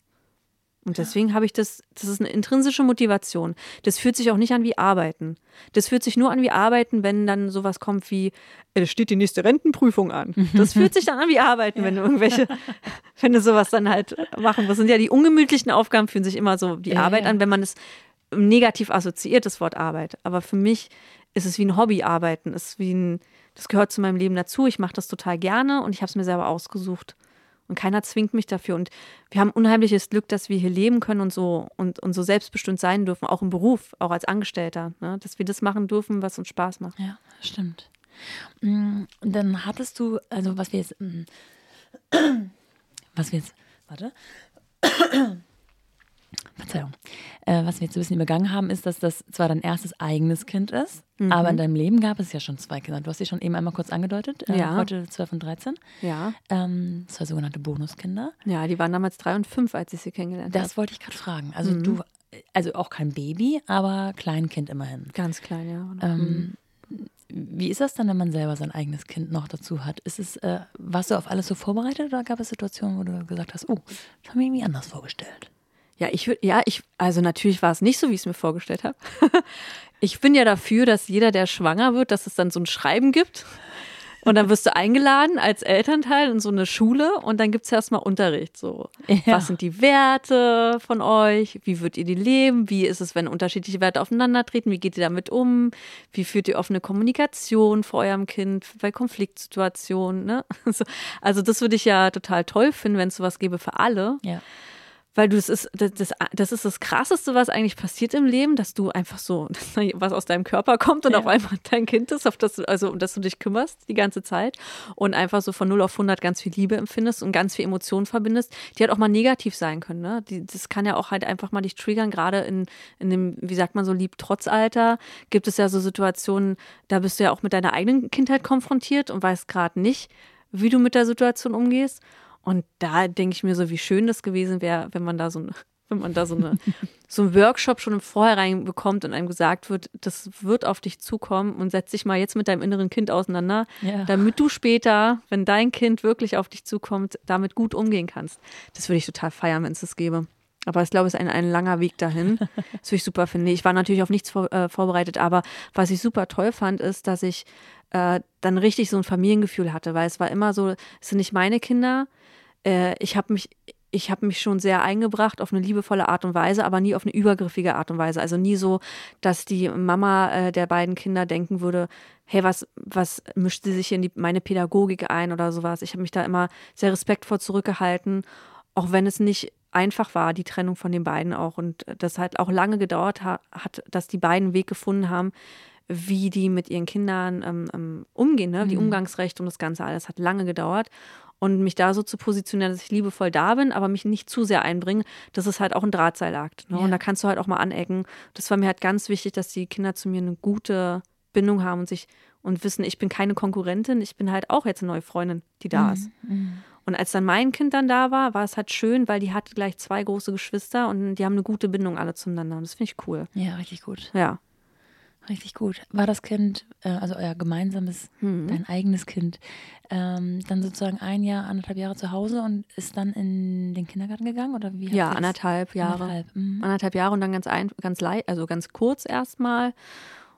Und deswegen habe ich das, das ist eine intrinsische Motivation. Das fühlt sich auch nicht an wie Arbeiten. Das fühlt sich nur an wie Arbeiten, wenn dann sowas kommt wie, äh, es steht die nächste Rentenprüfung an. [LAUGHS] Das fühlt sich dann an wie Arbeiten, wenn du irgendwelche, [LAUGHS] wenn du sowas dann halt machen musst. sind ja die ungemütlichen Aufgaben, fühlen sich immer so die Ja, Arbeit ja. an, wenn man es negativ assoziiert, das Wort Arbeit. Aber für mich ist es wie ein Hobby arbeiten. Es ist wie ein, das gehört zu meinem Leben dazu. Ich mache das total gerne und ich habe es mir selber ausgesucht. Und keiner zwingt mich dafür. Und wir haben unheimliches Glück, dass wir hier leben können und so und, und so selbstbestimmt sein dürfen, auch im Beruf, auch als Angestellter. Ne? Dass wir das machen dürfen, was uns Spaß macht. Ja, stimmt. Mm, dann hattest du, also was wir jetzt, mm, [CLEARS THROAT] was wir jetzt, warte. Verzeihung. Äh, was wir jetzt ein bisschen übergangen haben, ist, dass das zwar dein erstes eigenes Kind ist, aber in deinem Leben gab es ja schon zwei Kinder. Du hast sie schon eben einmal kurz angedeutet. Äh, Ja. Heute 12 und 13. Ja. Ähm, zwei sogenannte Bonuskinder. Ja, die waren damals drei und fünf, als ich sie kennengelernt habe. Das wollte ich gerade fragen. Also du, also auch kein Baby, aber Kleinkind immerhin. Ganz klein, ja. Ähm, Wie ist das dann, wenn man selber sein eigenes Kind noch dazu hat? Ist es, äh, warst du auf alles so vorbereitet oder gab es Situationen, wo du gesagt hast, oh, das habe ich mir irgendwie anders vorgestellt? Ja, ich würde, ja, ich, also natürlich war es nicht so, wie ich es mir vorgestellt habe. [LAUGHS] ich bin ja dafür, dass jeder, der schwanger wird, dass es dann so ein Schreiben gibt. Und dann wirst du eingeladen als Elternteil in so eine Schule und dann gibt es erstmal Unterricht. So, Ja. was sind die Werte von euch? Wie würdet ihr die leben? Wie ist es, wenn unterschiedliche Werte aufeinandertreten? Wie geht ihr damit um? Wie führt ihr offene Kommunikation vor eurem Kind bei Konfliktsituationen? Ne? [LAUGHS] Also, also das würde ich ja total toll finden, wenn es sowas gäbe für alle. Ja. Weil du das ist, das, das, das ist das Krasseste, was eigentlich passiert im Leben, dass du einfach so, [LAUGHS] dass was aus deinem Körper kommt und Ja. auf einmal dein Kind ist, auf das, also, um das du dich kümmerst die ganze Zeit und einfach so von 0 auf 100 ganz viel Liebe empfindest und ganz viel Emotionen verbindest, die halt auch mal negativ sein können. Ne? Die, das kann ja auch halt einfach mal dich triggern, gerade in, in dem, wie sagt man so, Lieb-Trotz-Alter gibt es ja so Situationen, da bist du ja auch mit deiner eigenen Kindheit konfrontiert und weißt gerade nicht, wie du mit der Situation umgehst. Und da denke ich mir so, wie schön das gewesen wäre, wenn man da so ein [LAUGHS] wenn man da so, eine, so einen Workshop schon im Vorhinein bekommt und einem gesagt wird, das wird auf dich zukommen und setz dich mal jetzt mit deinem inneren Kind auseinander, ja. damit du später, wenn dein Kind wirklich auf dich zukommt, damit gut umgehen kannst. Das würde ich total feiern, wenn es das gäbe. Aber ich glaube, es ist ein, ein langer Weg dahin. [LAUGHS] Das würde ich super finde. Ich war natürlich auf nichts vor, äh, vorbereitet, aber was ich super toll fand, ist, dass ich äh, dann richtig so ein Familiengefühl hatte, weil es war immer so, es sind nicht meine Kinder. Äh, ich habe mich ich habe mich schon sehr eingebracht auf eine liebevolle Art und Weise, aber nie auf eine übergriffige Art und Weise. Also nie so, dass die Mama äh, der beiden Kinder denken würde, hey, was, was mischt sie sich in die, meine Pädagogik ein oder sowas. Ich habe mich da immer sehr respektvoll zurückgehalten, auch wenn es nicht einfach war, die Trennung von den beiden auch. Und das halt auch lange gedauert hat, hat dass die beiden einen Weg gefunden haben, wie die mit ihren Kindern ähm, ähm umgehen, ne? Mhm. die Umgangsrechte und das Ganze alles hat lange gedauert und mich da so zu positionieren, dass ich liebevoll da bin, aber mich nicht zu sehr einbringen, das ist halt auch ein Drahtseilakt. Ne? Ja. Und da kannst du halt auch mal anecken. Das war mir halt ganz wichtig, dass die Kinder zu mir eine gute Bindung haben und sich und wissen, ich bin keine Konkurrentin, ich bin halt auch jetzt eine neue Freundin, die da mhm. ist. Mhm. Und als dann mein Kind dann da war, war es halt schön, weil die hatte gleich zwei große Geschwister und die haben eine gute Bindung alle zueinander. Und das finde ich cool. Ja, richtig gut. Ja. Richtig gut. War das Kind, äh, also euer gemeinsames, mhm. dein eigenes Kind, ähm, dann sozusagen ein Jahr, anderthalb Jahre zu Hause und ist dann in den Kindergarten gegangen oder wie? Ja, anderthalb Jahre. Anderthalb, mhm. anderthalb, Jahre und dann ganz ein, ganz leicht, also ganz kurz erstmal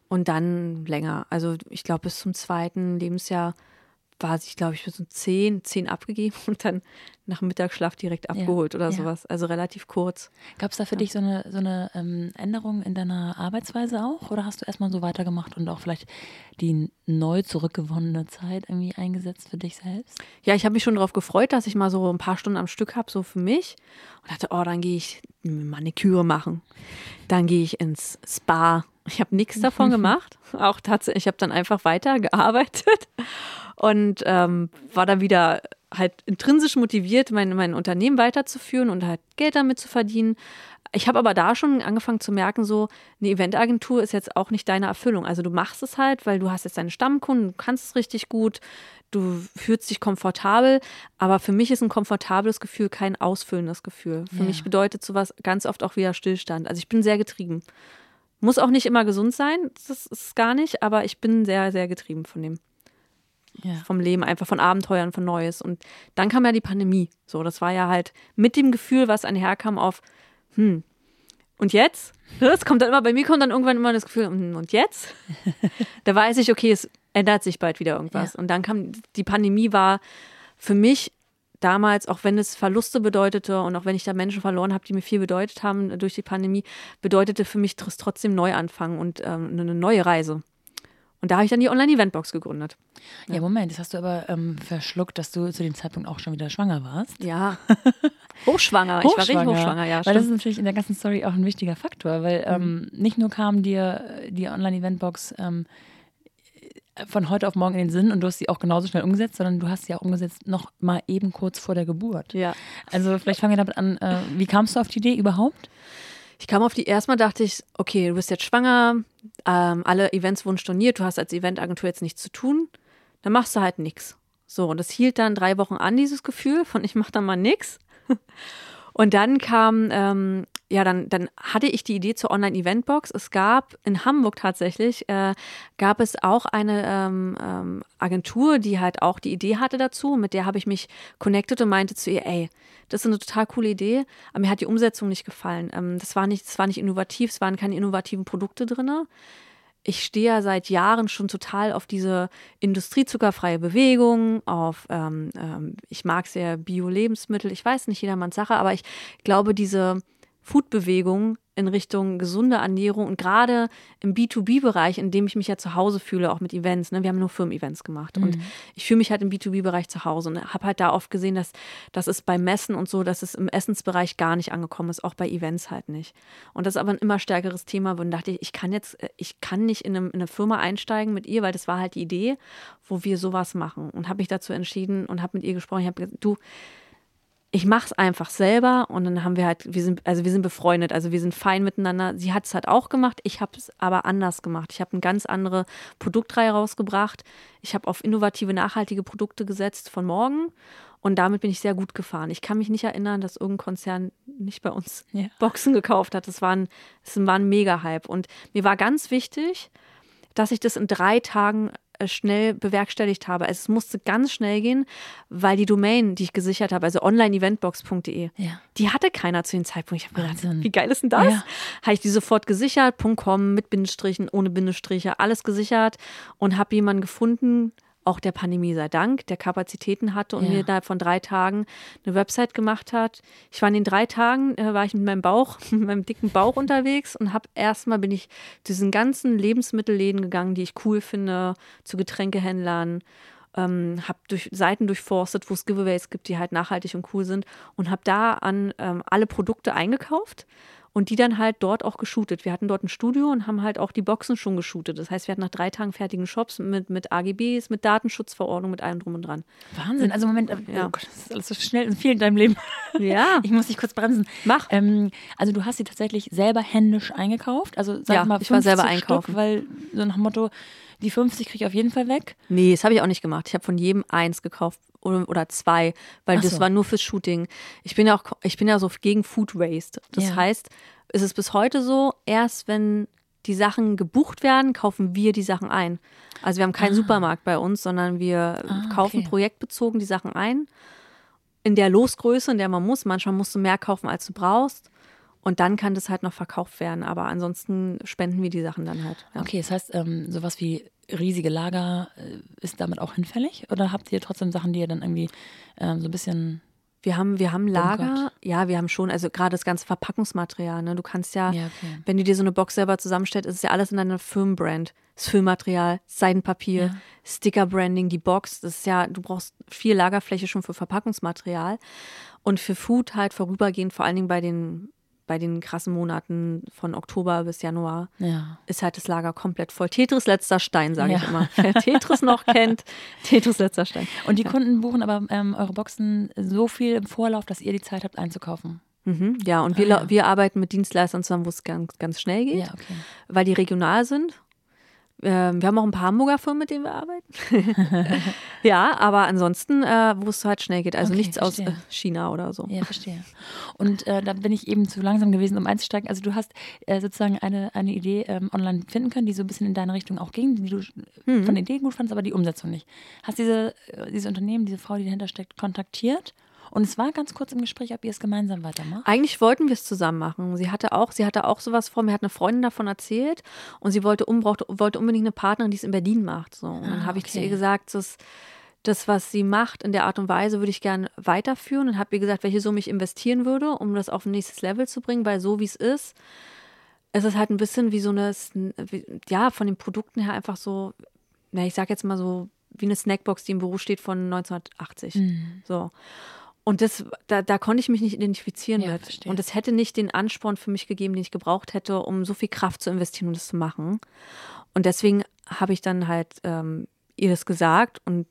und dann länger. Also ich glaube bis zum zweiten Lebensjahr war ich, glaube ich, bis um zehn, zehn abgegeben und dann nach Mittagsschlaf direkt abgeholt ja, oder ja. sowas. Also relativ kurz. Gab es da für ja. dich so eine, so eine ähm, Änderung in deiner Arbeitsweise auch? Oder hast du erstmal so weitergemacht und auch vielleicht die neu zurückgewonnene Zeit irgendwie eingesetzt für dich selbst? Ja, ich habe mich schon darauf gefreut, dass ich mal so ein paar Stunden am Stück habe, so für mich. Und dachte, oh, dann gehe ich Maniküre machen. Dann gehe ich ins Spa. Ich habe nichts davon gemacht. Auch tatsächlich, ich habe dann einfach weitergearbeitet und ähm, war dann wieder halt intrinsisch motiviert, mein, mein Unternehmen weiterzuführen und halt Geld damit zu verdienen. Ich habe aber da schon angefangen zu merken, so eine Eventagentur ist jetzt auch nicht deine Erfüllung. Also du machst es halt, weil du hast jetzt deine Stammkunden, du kannst es richtig gut, du fühlst dich komfortabel, aber für mich ist ein komfortables Gefühl kein ausfüllendes Gefühl. Für ja. mich bedeutet sowas ganz oft auch wieder Stillstand. Also ich bin sehr getrieben. Muss auch nicht immer gesund sein, das ist gar nicht, aber ich bin sehr, sehr getrieben von dem ja. vom Leben, einfach von Abenteuern, von Neues. Und dann kam ja die Pandemie. So, das war ja halt mit dem Gefühl, was einherkam auf, hm, und jetzt? Das kommt dann immer, bei mir kommt dann irgendwann immer das Gefühl, hm, und jetzt? [LAUGHS] da weiß ich, okay, es ändert sich bald wieder irgendwas. Ja. Und dann kam, die Pandemie war für mich damals, auch wenn es Verluste bedeutete und auch wenn ich da Menschen verloren habe, die mir viel bedeutet haben durch die Pandemie, bedeutete für mich trotzdem Neuanfang und ähm, eine neue Reise. Und da habe ich dann die Online-Eventbox gegründet. Ja. ja, Moment, das hast du aber ähm, verschluckt, dass du zu dem Zeitpunkt auch schon wieder schwanger warst. Ja. [LAUGHS] Hochschwanger. Ich war richtig hochschwanger, ja. Weil stimmt. das ist natürlich in der ganzen Story auch ein wichtiger Faktor, weil ähm, mhm. nicht nur kam dir die Online-Eventbox ähm, von heute auf morgen in den Sinn und du hast sie auch genauso schnell umgesetzt, sondern du hast sie auch umgesetzt noch mal eben kurz vor der Geburt. Ja. Also vielleicht fangen wir damit an, äh, wie kamst du auf die Idee überhaupt? Ich kam auf die, erstmal dachte ich, okay, du bist jetzt schwanger, ähm, alle Events wurden storniert, du hast als Eventagentur jetzt nichts zu tun, dann machst du halt nichts. So, und das hielt dann drei Wochen an, dieses Gefühl von ich mach dann mal nichts. Und dann kam, ähm, ja, dann, dann hatte ich die Idee zur Online-Eventbox. Es gab in Hamburg tatsächlich, äh, gab es auch eine ähm, ähm, Agentur, die halt auch die Idee hatte dazu. Mit der habe ich mich connected und meinte zu ihr, ey, das ist eine total coole Idee, aber mir hat die Umsetzung nicht gefallen. Ähm, das, war nicht, das war nicht innovativ, es waren keine innovativen Produkte drin ich stehe ja seit Jahren schon total auf diese industriezuckerfreie Bewegung, auf, ähm, ähm, ich mag sehr Bio-Lebensmittel, ich weiß nicht jedermanns Sache, aber ich glaube, diese Food-Bewegung in Richtung gesunde Ernährung und gerade im B2B-Bereich, in dem ich mich ja zu Hause fühle, auch mit Events. Ne? Wir haben nur Firmen-Events gemacht mhm. und ich fühle mich halt im B2B-Bereich zu Hause und habe halt da oft gesehen, dass das ist bei Messen und so, dass es im Essensbereich gar nicht angekommen ist, auch bei Events halt nicht. Und das ist aber ein immer stärkeres Thema, wo ich dachte, ich kann jetzt, äh, ich kann nicht in, einem, in eine Firma einsteigen mit ihr, weil das war halt die Idee, wo wir sowas machen und habe mich dazu entschieden und habe mit ihr gesprochen. Ich habe gesagt, du, ich mache es einfach selber und dann haben wir halt, wir sind, also wir sind befreundet, also wir sind fein miteinander. Sie hat es halt auch gemacht, ich habe es aber anders gemacht. Ich habe eine ganz andere Produktreihe rausgebracht. Ich habe auf innovative, nachhaltige Produkte gesetzt von morgen Und damit bin ich sehr gut gefahren. Ich kann mich nicht erinnern, dass irgendein Konzern nicht bei uns ja. Boxen gekauft hat. Das war ein, das war ein Mega-Hype. Und mir war ganz wichtig, dass ich das in drei Tagen schnell bewerkstelligt habe. Also es musste ganz schnell gehen, weil die Domain, die ich gesichert habe, also onlineeventbox.de, ja. die hatte keiner zu dem Zeitpunkt. Ich habe gedacht, wie geil ist denn das? Ja. Habe ich die sofort gesichert, .com mit Bindestrichen, ohne Bindestriche, alles gesichert und habe jemanden gefunden, auch der Pandemie sei Dank, der Kapazitäten hatte und ja. mir innerhalb von drei Tagen eine Website gemacht hat. Ich war in den drei Tagen, äh, war ich mit meinem Bauch, [LAUGHS] mit meinem dicken Bauch unterwegs und habe erstmal bin ich diesen ganzen Lebensmittelläden gegangen, die ich cool finde, zu Getränkehändlern ähm, habe durch Seiten durchforstet, wo es Giveaways gibt, die halt nachhaltig und cool sind und habe da an ähm, alle Produkte eingekauft und die dann halt dort auch geshootet. Wir hatten dort ein Studio und haben halt auch die Boxen schon geshootet. Das heißt, wir hatten nach drei Tagen fertigen Shops mit, mit AGBs, mit Datenschutzverordnung, mit allem drum und dran. Wahnsinn. Also Moment, äh, ja. oh Gott, das ist alles so schnell und viel in deinem Leben. Ja. [LAUGHS] Ich muss dich kurz bremsen. Mach. Ähm, also du hast sie tatsächlich selber händisch eingekauft. Also sag ja, mal, ich war selber einkaufen. Stück, weil so nach dem Motto, die 50 kriege ich auf jeden Fall weg. Nee, das habe ich auch nicht gemacht. Ich habe von jedem eins gekauft oder, zwei, weil so. das war nur fürs Shooting. Ich bin ja auch, ich bin ja so gegen Food Waste. Das ja. heißt, ist es bis heute so, erst wenn die Sachen gebucht werden, kaufen wir die Sachen ein. Also wir haben keinen ah. Supermarkt bei uns, sondern wir ah, kaufen okay. projektbezogen die Sachen ein. In der Losgröße, in der man muss. Manchmal musst du mehr kaufen, als du brauchst. Und dann kann das halt noch verkauft werden. Aber ansonsten spenden wir die Sachen dann halt. Ja. Okay, das heißt, ähm, sowas wie riesige Lager äh, ist damit auch hinfällig? Oder habt ihr trotzdem Sachen, die ihr dann irgendwie ähm, so ein bisschen wir haben, wir haben Lager, oh ja, wir haben schon, also gerade das ganze Verpackungsmaterial, ne? Du kannst ja, ja okay. wenn du dir so eine Box selber zusammenstellst, ist es ja alles in deiner Firmenbrand. Das Füllmaterial, Seidenpapier, ja. Sticker-Branding, die Box, das ist ja, du brauchst viel Lagerfläche schon für Verpackungsmaterial. Und für Food halt vorübergehend, vor allen Dingen bei den bei den krassen Monaten von Oktober bis Januar ja. ist halt das Lager komplett voll. Tetris letzter Stein, sage ja. ich immer. Wer [LAUGHS] Tetris noch kennt, Tetris letzter Stein. Und die Kunden buchen aber ähm, eure Boxen so viel im Vorlauf, dass ihr die Zeit habt einzukaufen. Mhm, ja, und wir, ah, ja. wir arbeiten mit Dienstleistern zusammen, wo es ganz, ganz schnell geht, okay. weil die regional sind ähm, wir haben auch ein paar Hamburger Firmen, mit denen wir arbeiten. [LAUGHS] ja, aber ansonsten, äh, wo es halt schnell geht. Also okay, nichts verstehe. aus äh, China oder so. Ja, verstehe. Und äh, da bin ich eben zu langsam gewesen, um einzusteigen. Also du hast äh, sozusagen eine, eine Idee ähm, online finden können, die so ein bisschen in deine Richtung auch ging, die du mhm. von der Idee gut fandest, aber die Umsetzung nicht. Hast diese, äh, diese Unternehmen, diese Frau, die dahinter steckt, kontaktiert? Und es war ganz kurz im Gespräch, ob ihr es gemeinsam weitermacht. Eigentlich wollten wir es zusammen machen. Sie hatte auch, sie hatte auch sowas vor. Mir hat eine Freundin davon erzählt und sie wollte, um, brauchte, wollte unbedingt eine Partnerin, die es in Berlin macht. So. Und dann ah, habe ich okay. zu ihr gesagt, das, das, was sie macht in der Art und Weise, würde ich gerne weiterführen. Und habe ihr gesagt, welche Summe ich investieren würde, um das auf ein nächstes Level zu bringen, weil so wie es ist, es ist halt ein bisschen wie so eine, ja, von den Produkten her einfach so, na, ich sag jetzt mal so, wie eine Snackbox, die im Büro steht von 1980. Mhm. So. Und das, da, da konnte ich mich nicht identifizieren ja, mit. Verstehe. Und es hätte nicht den Ansporn für mich gegeben, den ich gebraucht hätte, um so viel Kraft zu investieren, um das zu machen. Und deswegen habe ich dann halt ähm, ihr das gesagt und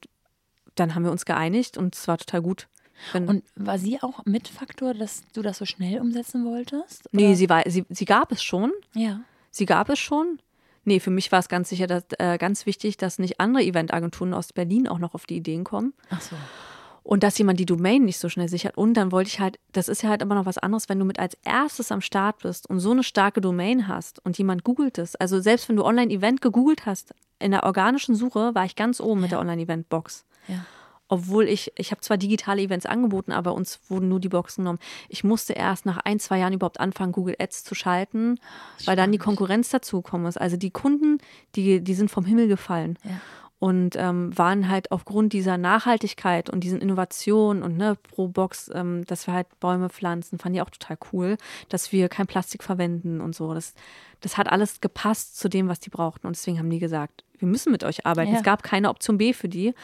dann haben wir uns geeinigt und es war total gut. Wenn und war sie auch Mitfaktor, dass du das so schnell umsetzen wolltest? Oder? Nee, sie, war, sie, sie gab es schon. Ja. Sie gab es schon. Nee, für mich war es ganz sicher, dass, äh, ganz wichtig, dass nicht andere Eventagenturen aus Berlin auch noch auf die Ideen kommen. Ach so und dass jemand die Domain nicht so schnell sichert. Und dann wollte ich halt, das ist ja halt immer noch was anderes, wenn du mit als erstes am Start bist und so eine starke Domain hast und jemand googelt es. Also selbst wenn du Online-Event gegoogelt hast, in der organischen Suche war ich ganz oben ja. mit der Online-Event-Box. Ja. Obwohl ich, ich habe zwar digitale Events angeboten, aber uns wurden nur die Boxen genommen. Ich musste erst nach ein, zwei Jahren überhaupt anfangen, Google Ads zu schalten, weil dann die Konkurrenz dazugekommen ist. Also die Kunden, die, die sind vom Himmel gefallen. Ja und ähm, waren halt aufgrund dieser Nachhaltigkeit und diesen Innovationen und ne, pro Box, ähm, dass wir halt Bäume pflanzen, fand ich auch total cool, dass wir kein Plastik verwenden und so. Das, das hat alles gepasst zu dem, was die brauchten. Und deswegen haben die gesagt, wir müssen mit euch arbeiten. Ja. Es gab keine Option B für die.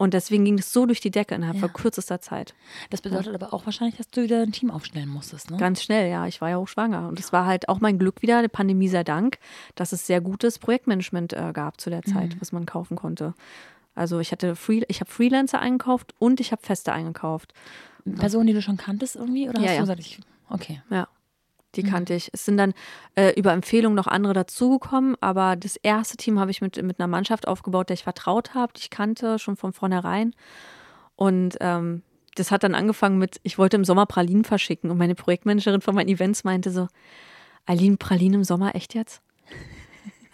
Und deswegen ging es so durch die Decke innerhalb ja. von kürzester Zeit. Das bedeutet ja. aber auch wahrscheinlich, dass du wieder ein Team aufstellen musstest, ne? Ganz schnell, ja. Ich war ja auch schwanger. Und es war halt auch mein Glück wieder, der Pandemie sei Dank, dass es sehr gutes Projektmanagement äh, gab zu der Zeit, mhm. was man kaufen konnte. Also ich hatte Free, ich habe Freelancer eingekauft und ich habe Feste eingekauft. Personen, die du schon kanntest irgendwie? Oder ja, hast du gesagt, ich, okay. Ja. Die mhm. kannte ich. Es sind dann äh, über Empfehlung noch andere dazugekommen, aber das erste Team habe ich mit, mit einer Mannschaft aufgebaut, der ich vertraut habe, die ich kannte, schon von vornherein. Und ähm, das hat dann angefangen mit, ich wollte im Sommer Pralinen verschicken und meine Projektmanagerin von meinen Events meinte so, Aline, Pralinen im Sommer, echt jetzt?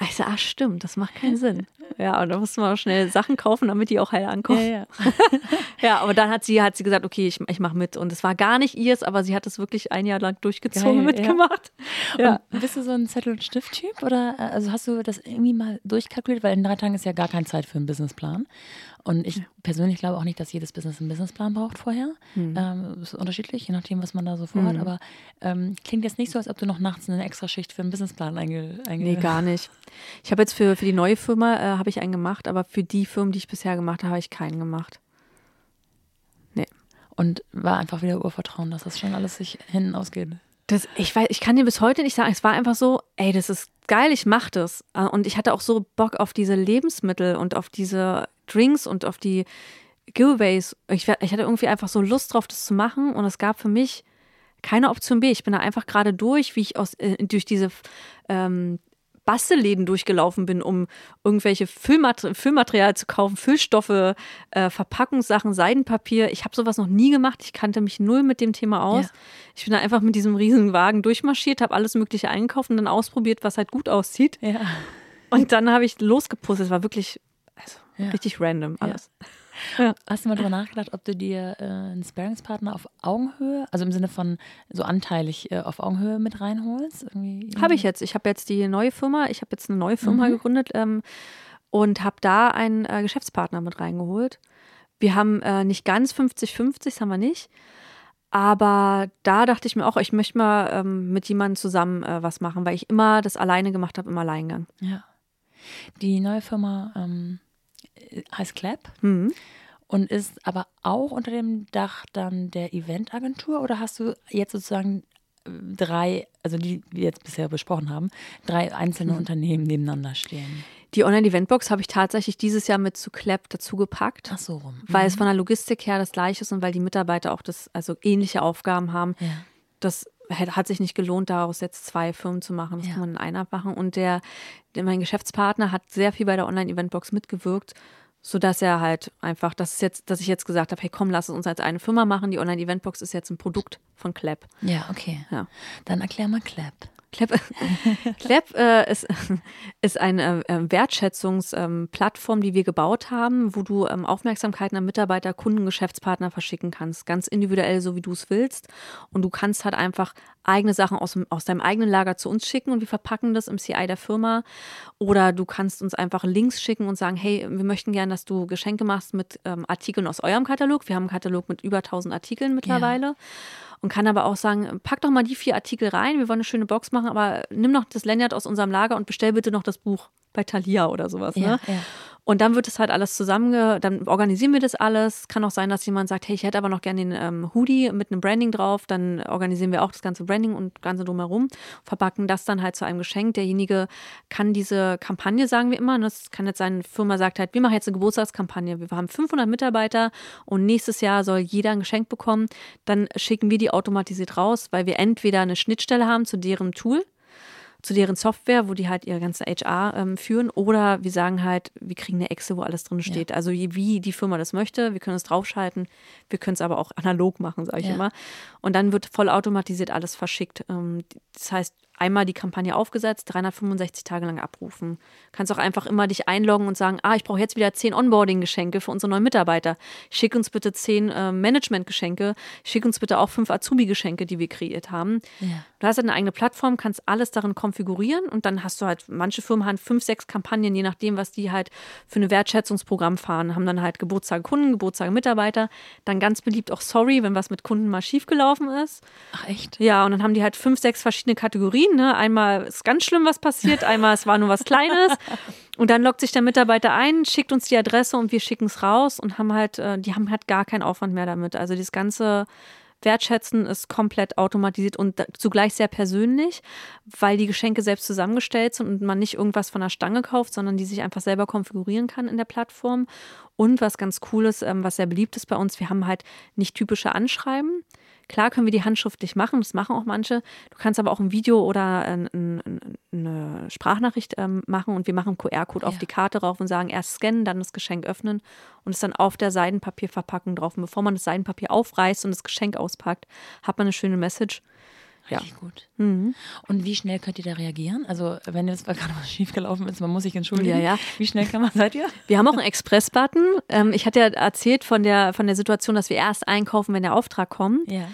Ich so, ach stimmt, das macht keinen Sinn. Ja, und da mussten wir auch schnell Sachen kaufen, damit die auch heil ankommen. Ja, ja. [LAUGHS] ja aber dann hat sie, hat sie gesagt, okay, ich, ich mache mit. Und es war gar nicht ihrs, aber sie hat es wirklich ein Jahr lang durchgezogen, Geil, mitgemacht. Ja. Und bist du so ein Zettel- und Stift-Typ? Oder äh, also hast du das irgendwie mal durchkalkuliert? Weil in drei Tagen ist ja gar keine Zeit für einen Businessplan. Und ich persönlich glaube auch nicht, dass jedes Business einen Businessplan braucht vorher. Mhm. Ähm, ist unterschiedlich, je nachdem, was man da so vorhat. Mhm. Aber ähm, klingt jetzt nicht so, als ob du noch nachts eine extra Schicht für einen Businessplan einge... einge nee, gar nicht. Ich habe jetzt für, für die neue Firma äh, habe ich einen gemacht, aber für die Firmen, die ich bisher gemacht habe, habe ich keinen gemacht. Nee. Und war einfach wieder Urvertrauen, dass das schon alles sich hinten ausgeht. Das, ich weiß, ich kann dir bis heute nicht sagen, es war einfach so, ey, das ist geil, ich mach das. Äh, und ich hatte auch so Bock auf diese Lebensmittel und auf diese Drinks und auf die Giveaways. Ich, ich hatte irgendwie einfach so Lust drauf, das zu machen. Und es gab für mich keine Option B. Ich bin da einfach gerade durch, wie ich aus, äh, durch diese ähm, Bastelläden durchgelaufen bin, um irgendwelche Füllmater Füllmaterial zu kaufen, Füllstoffe, äh, Verpackungssachen, Seidenpapier. Ich habe sowas noch nie gemacht. Ich kannte mich null mit dem Thema aus. Ja. Ich bin da einfach mit diesem riesigen Wagen durchmarschiert, habe alles Mögliche eingekauft und dann ausprobiert, was halt gut aussieht. Ja. Und dann habe ich losgepustet. Es war wirklich also, ja. richtig random alles. [LAUGHS] Ja. Hast du mal darüber nachgedacht, ob du dir äh, einen Sparingspartner auf Augenhöhe, also im Sinne von so anteilig äh, auf Augenhöhe mit reinholst? Habe ich jetzt. Ich habe jetzt die neue Firma, ich habe jetzt eine neue Firma mhm. gegründet ähm, und habe da einen äh, Geschäftspartner mit reingeholt. Wir haben äh, nicht ganz 50-50, das haben wir nicht. Aber da dachte ich mir auch, ich möchte mal ähm, mit jemandem zusammen äh, was machen, weil ich immer das alleine gemacht habe, im Alleingang. Ja. Die neue Firma ähm, heißt Clap. Mhm. Und ist aber auch unter dem Dach dann der Eventagentur oder hast du jetzt sozusagen äh, drei, also die wir jetzt bisher besprochen haben, drei einzelne mhm. Unternehmen nebeneinander stehen? Die Online-Eventbox habe ich tatsächlich dieses Jahr mit zu Clap dazu gepackt. Ach so rum. Mhm. Weil es mhm. von der Logistik her das gleiche ist und weil die Mitarbeiter auch das, also ähnliche Aufgaben haben. Ja. Das hat sich nicht gelohnt, daraus jetzt zwei Firmen zu machen. Das ja. kann man in einer machen. Und der, der, mein Geschäftspartner hat sehr viel bei der Online-Eventbox mitgewirkt so dass er halt einfach, das ist jetzt, dass ich jetzt gesagt habe, hey komm, lass uns als eine Firma machen. Die Online-Eventbox ist jetzt ein Produkt von Clap. Ja, okay. Ja. Dann erklär mal Clap. Clap, [LAUGHS] Clap äh, ist, [LAUGHS] ist eine äh, Wertschätzungsplattform, ähm, die wir gebaut haben, wo du ähm, Aufmerksamkeiten an Mitarbeiter, Kunden, Geschäftspartner verschicken kannst. Ganz individuell, so wie du es willst. Und du kannst halt einfach eigene Sachen aus, aus deinem eigenen Lager zu uns schicken und wir verpacken das im CI der Firma. Oder du kannst uns einfach Links schicken und sagen, hey, wir möchten gerne, dass du Geschenke machst mit ähm, Artikeln aus eurem Katalog. Wir haben einen Katalog mit über 1000 Artikeln mittlerweile. Ja und kann aber auch sagen, pack doch mal die vier Artikel rein, wir wollen eine schöne Box machen, aber nimm noch das Lanyard aus unserem Lager und bestell bitte noch das Buch bei Thalia oder sowas. Ja, ne? ja. Und dann wird es halt alles zusammen, dann organisieren wir das alles. Kann auch sein, dass jemand sagt, hey, ich hätte aber noch gerne den ähm, Hoodie mit einem Branding drauf. Dann organisieren wir auch das ganze Branding und ganze drumherum, verpacken das dann halt zu einem Geschenk. Derjenige kann diese Kampagne, sagen wir immer, das kann jetzt sein, Firma sagt halt, wir machen jetzt eine Geburtstagskampagne. Wir haben 500 Mitarbeiter und nächstes Jahr soll jeder ein Geschenk bekommen. Dann schicken wir die automatisiert raus, weil wir entweder eine Schnittstelle haben zu deren Tool zu deren Software, wo die halt ihre ganze HR ähm, führen. Oder wir sagen halt, wir kriegen eine Excel, wo alles drin steht. Ja. Also wie die Firma das möchte, wir können es draufschalten, wir können es aber auch analog machen, sage ich ja. immer. Und dann wird vollautomatisiert alles verschickt. Ähm, das heißt, einmal die Kampagne aufgesetzt, 365 Tage lang abrufen. Kannst auch einfach immer dich einloggen und sagen, ah, ich brauche jetzt wieder zehn Onboarding-Geschenke für unsere neuen Mitarbeiter. Schick uns bitte zehn äh, Management-Geschenke. Schick uns bitte auch fünf Azubi-Geschenke, die wir kreiert haben. Ja. Du hast halt eine eigene Plattform, kannst alles darin konfigurieren und dann hast du halt, manche Firmen haben fünf, sechs Kampagnen, je nachdem, was die halt für ein Wertschätzungsprogramm fahren, haben dann halt Geburtstage Kunden, Geburtstage Mitarbeiter. Dann ganz beliebt auch Sorry, wenn was mit Kunden mal schiefgelaufen ist. Ach echt? Ja, und dann haben die halt fünf, sechs verschiedene Kategorien Kategorien. Ne? Einmal ist ganz schlimm was passiert, einmal es war nur was Kleines. Und dann lockt sich der Mitarbeiter ein, schickt uns die Adresse und wir schicken es raus und haben halt, äh, die haben halt gar keinen Aufwand mehr damit. Also das ganze Wertschätzen ist komplett automatisiert und zugleich sehr persönlich, weil die Geschenke selbst zusammengestellt sind und man nicht irgendwas von der Stange kauft, sondern die sich einfach selber konfigurieren kann in der Plattform. Und was ganz cool ist, ähm, was sehr beliebt ist bei uns, wir haben halt nicht typische Anschreiben, Klar können wir die handschriftlich machen, das machen auch manche. Du kannst aber auch ein Video oder ein, ein, eine Sprachnachricht ähm, machen und wir machen QR-Code auf Ja. die Karte rauf und sagen erst scannen, dann das Geschenk öffnen und es dann auf der Seidenpapierverpackung drauf. Und bevor man das Seidenpapier aufreißt und das Geschenk auspackt, hat man eine schöne Message. Ja. Richtig gut. Mhm. Und wie schnell könnt ihr da reagieren? Also, wenn jetzt mal gerade was [LAUGHS] schiefgelaufen ist, man muss sich entschuldigen. Ja, ja. Wie schnell kann man, seid ihr? Wir haben auch einen Express-Button. Ähm, ich hatte ja erzählt von der, von der Situation, dass wir erst einkaufen, wenn der Auftrag kommt. Ja.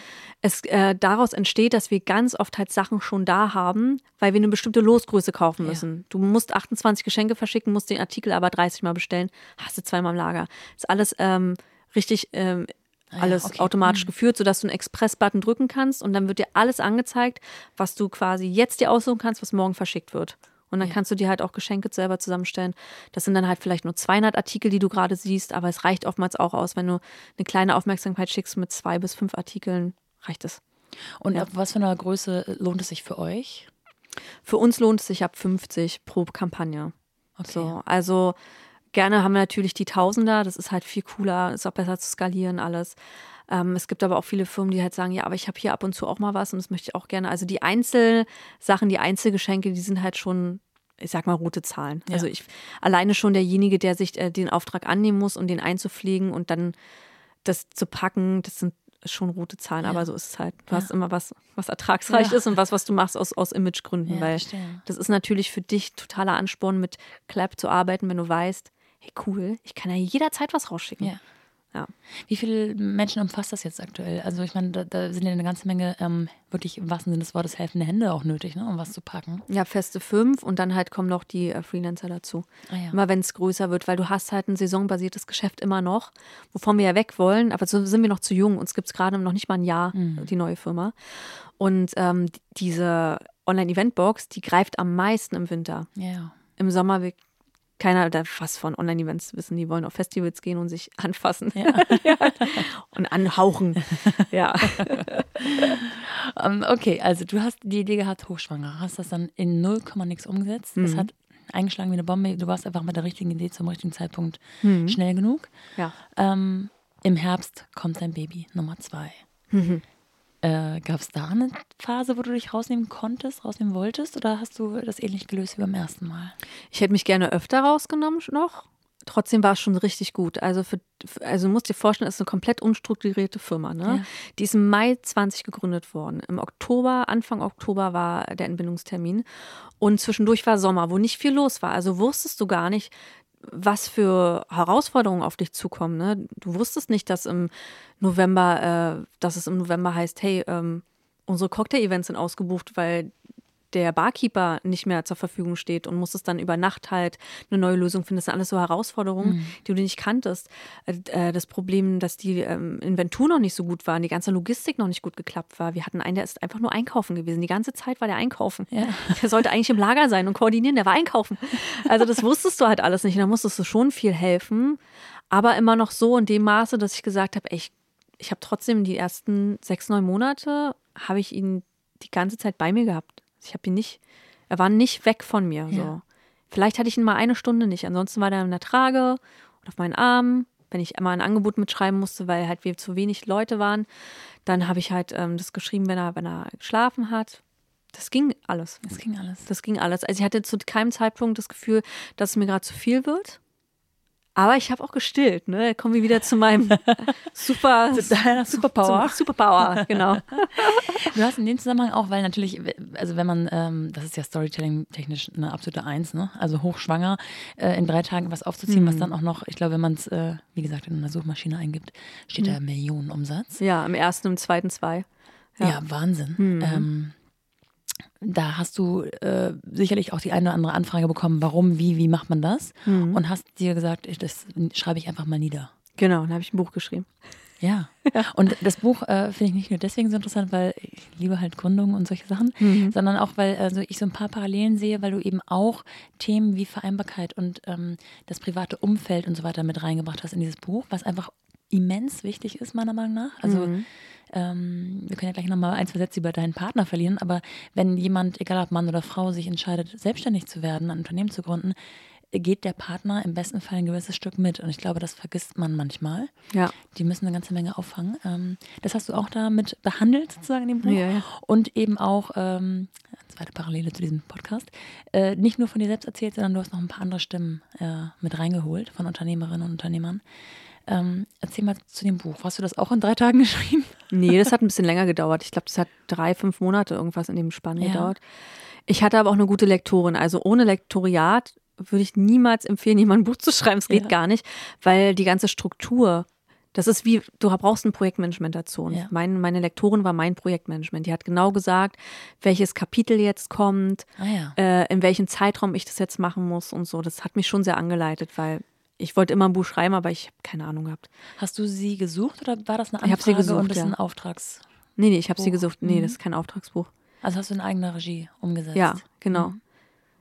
Es äh, daraus entsteht, dass wir ganz oft halt Sachen schon da haben, weil wir eine bestimmte Losgröße kaufen Ja. müssen. Du musst 28 Geschenke verschicken, musst den Artikel aber 30 Mal bestellen, hast du zweimal im Lager. Ist alles ähm, richtig ähm, ja, alles okay. automatisch geführt, sodass du einen Express-Button drücken kannst und dann wird dir alles angezeigt, was du quasi jetzt dir aussuchen kannst, was morgen verschickt wird. Und dann Ja. kannst du dir halt auch Geschenke selber zusammenstellen. Das sind dann halt vielleicht nur 200 Artikel, die du gerade siehst, aber es reicht oftmals auch aus, wenn du eine kleine Aufmerksamkeit schickst mit zwei bis fünf Artikeln, reicht es. Und Ja. ab was für einer Größe lohnt es sich für euch? Für uns lohnt es sich ab 50 pro Kampagne. Okay. So, also gerne haben wir natürlich die Tausender, das ist halt viel cooler, ist auch besser zu skalieren alles. Ähm, es gibt aber auch viele Firmen, die halt sagen, ja, aber ich habe hier ab und zu auch mal was und das möchte ich auch gerne. Also die Einzelsachen, die Einzelgeschenke, die sind halt schon, ich sag mal, rote Zahlen. Ja. Also ich alleine schon derjenige, der sich äh, den Auftrag annehmen muss und den einzupflegen und dann das zu packen, das sind schon rote Zahlen, Ja. aber so ist es halt. Du Ja. hast immer was, was ertragsreich Ja. ist und was, was du machst aus, aus Imagegründen, weil verstehe. das ist natürlich für dich totaler Ansporn, mit Clap zu arbeiten, wenn du weißt, hey cool, ich kann ja jederzeit was rausschicken. Ja. Ja. Wie viele Menschen umfasst das jetzt aktuell? Also ich meine, da, da sind ja eine ganze Menge ähm, wirklich im wahrsten Sinne des Wortes helfende Hände auch nötig, ne, um was zu packen. Ja, feste fünf und dann halt kommen noch die äh, Freelancer dazu. Ah ja. Immer wenn es größer wird, weil du hast halt ein saisonbasiertes Geschäft immer noch, wovon wir ja weg wollen, aber so sind wir noch zu jung. Uns gibt es gerade noch nicht mal ein Jahr, die neue Firma. Und ähm, die- diese Online-Event-Box, die greift am meisten im Winter. Ja. Im Sommer keiner da was von Online-Events wissen. Die wollen auf Festivals gehen und sich anfassen ja. [LAUGHS] und anhauchen. ja. [LAUGHS] Ähm, okay, also du hast die Idee gehabt, hochschwanger, hast das dann in 0, nix umgesetzt. Mhm. Das hat eingeschlagen wie eine Bombe. Du warst einfach mit der richtigen Idee zum richtigen Zeitpunkt Mhm. schnell genug. Ja. Ähm, Im Herbst kommt dein Baby Nummer zwei. Mhm. Äh, Gab es da eine Phase, wo du dich rausnehmen konntest, rausnehmen wolltest? Oder hast du das ähnlich gelöst wie beim ersten Mal? Ich hätte mich gerne öfter rausgenommen noch. Trotzdem war es schon richtig gut. Also, für, also du musst dir vorstellen, es ist eine komplett unstrukturierte Firma. Ne? Ja. Die ist im Mai 20 gegründet worden. Im Oktober, Anfang Oktober war der Entbindungstermin. Und zwischendurch war Sommer, wo nicht viel los war. Also wusstest du gar nicht, was für Herausforderungen auf dich zukommen. Ne? Du wusstest nicht, dass im November, äh, dass es im November heißt, hey, ähm, unsere Cocktail-Events sind ausgebucht, weil der Barkeeper nicht mehr zur Verfügung steht und musstest dann über Nacht halt eine neue Lösung finden. Das sind alles so Herausforderungen, die du nicht kanntest. Äh, Das Problem, dass die ähm, Inventur noch nicht so gut war, die ganze Logistik noch nicht gut geklappt war. Wir hatten einen, der ist einfach nur einkaufen gewesen. Die ganze Zeit war der einkaufen. Ja. [LAUGHS] Der sollte eigentlich im Lager sein und koordinieren, der war einkaufen. Also das wusstest du halt alles nicht. Und da musstest du schon viel helfen, aber immer noch so in dem Maße, dass ich gesagt habe, ich, ich habe trotzdem die ersten sechs, neun Monate, habe ich ihn die ganze Zeit bei mir gehabt. Ich habe ihn nicht, er war nicht weg von mir. So. Ja. Vielleicht hatte ich ihn mal eine Stunde nicht. Ansonsten war er in der Trage und auf meinen Armen. Wenn ich einmal ein Angebot mitschreiben musste, weil halt wir zu wenig Leute waren, dann habe ich halt ähm, das geschrieben, wenn er, wenn er geschlafen hat. Das ging alles. Das ging alles. Das ging alles. Also ich hatte zu keinem Zeitpunkt das Gefühl, dass es mir gerade zu viel wird. Aber ich habe auch gestillt. Ne? Da kommen wir wieder zu meinem [LAUGHS] super deiner Superpower. Superpower, genau. [LAUGHS] Du hast in dem Zusammenhang auch, weil natürlich, also wenn man, ähm, das ist ja Storytelling-technisch eine absolute Eins, ne? Also hochschwanger, äh, in drei Tagen was aufzuziehen, was dann auch noch, ich glaube, wenn man es, äh, wie gesagt, in einer Suchmaschine eingibt, steht da Millionenumsatz. Ja, im ersten und im zweiten zwei. Ja, Wahnsinn. Ähm, da hast du äh, sicherlich auch die eine oder andere Anfrage bekommen, warum, wie, wie macht man das? Und hast dir gesagt, ich, das schreibe ich einfach mal nieder. Genau, dann habe ich ein Buch geschrieben. Ja. [LAUGHS] Und das Buch äh, finde ich nicht nur deswegen so interessant, weil ich liebe halt Gründungen und solche Sachen, sondern auch, weil also ich so ein paar Parallelen sehe, weil du eben auch Themen wie Vereinbarkeit und ähm, das private Umfeld und so weiter mit reingebracht hast in dieses Buch, was einfach immens wichtig ist, meiner Meinung nach. Also ähm, wir können ja gleich nochmal ein, zwei Sätze über deinen Partner verlieren, aber wenn jemand, egal ob Mann oder Frau, sich entscheidet, selbstständig zu werden, ein Unternehmen zu gründen, geht der Partner im besten Fall ein gewisses Stück mit. Und ich glaube, das vergisst man manchmal. Ja. Die müssen eine ganze Menge auffangen. Ähm, das hast du auch da mit behandelt, sozusagen in dem Buch. Ja, ja. Und eben auch, ähm, zweite Parallele zu diesem Podcast, äh, nicht nur von dir selbst erzählt, sondern du hast noch ein paar andere Stimmen äh, mit reingeholt von Unternehmerinnen und Unternehmern. Ähm, erzähl mal zu dem Buch. Hast du das auch in drei Tagen [LAUGHS] geschrieben? Nee, das hat ein bisschen länger gedauert. Ich glaube, das hat drei, fünf Monate irgendwas in dem Spann Ja. gedauert. Ich hatte aber auch eine gute Lektorin. Also ohne Lektoriat würde ich niemals empfehlen, jemand ein Buch zu schreiben. Es geht Ja. gar nicht, weil die ganze Struktur, das ist wie, du brauchst ein Projektmanagement dazu. Und Ja. mein, meine Lektorin war mein Projektmanagement. Die hat genau gesagt, welches Kapitel jetzt kommt, Ah ja. äh, in welchem Zeitraum ich das jetzt machen muss und so. Das hat mich schon sehr angeleitet, weil ich wollte immer ein Buch schreiben, aber ich habe keine Ahnung gehabt. Hast du sie gesucht oder war das eine Anfrage Ich hab sie gesucht, und das ja. ein Auftrags... Nee, nee, ich habe sie gesucht. Nee, Mhm. das ist kein Auftragsbuch. Also hast du in eigener Regie umgesetzt? Ja, genau. Mhm.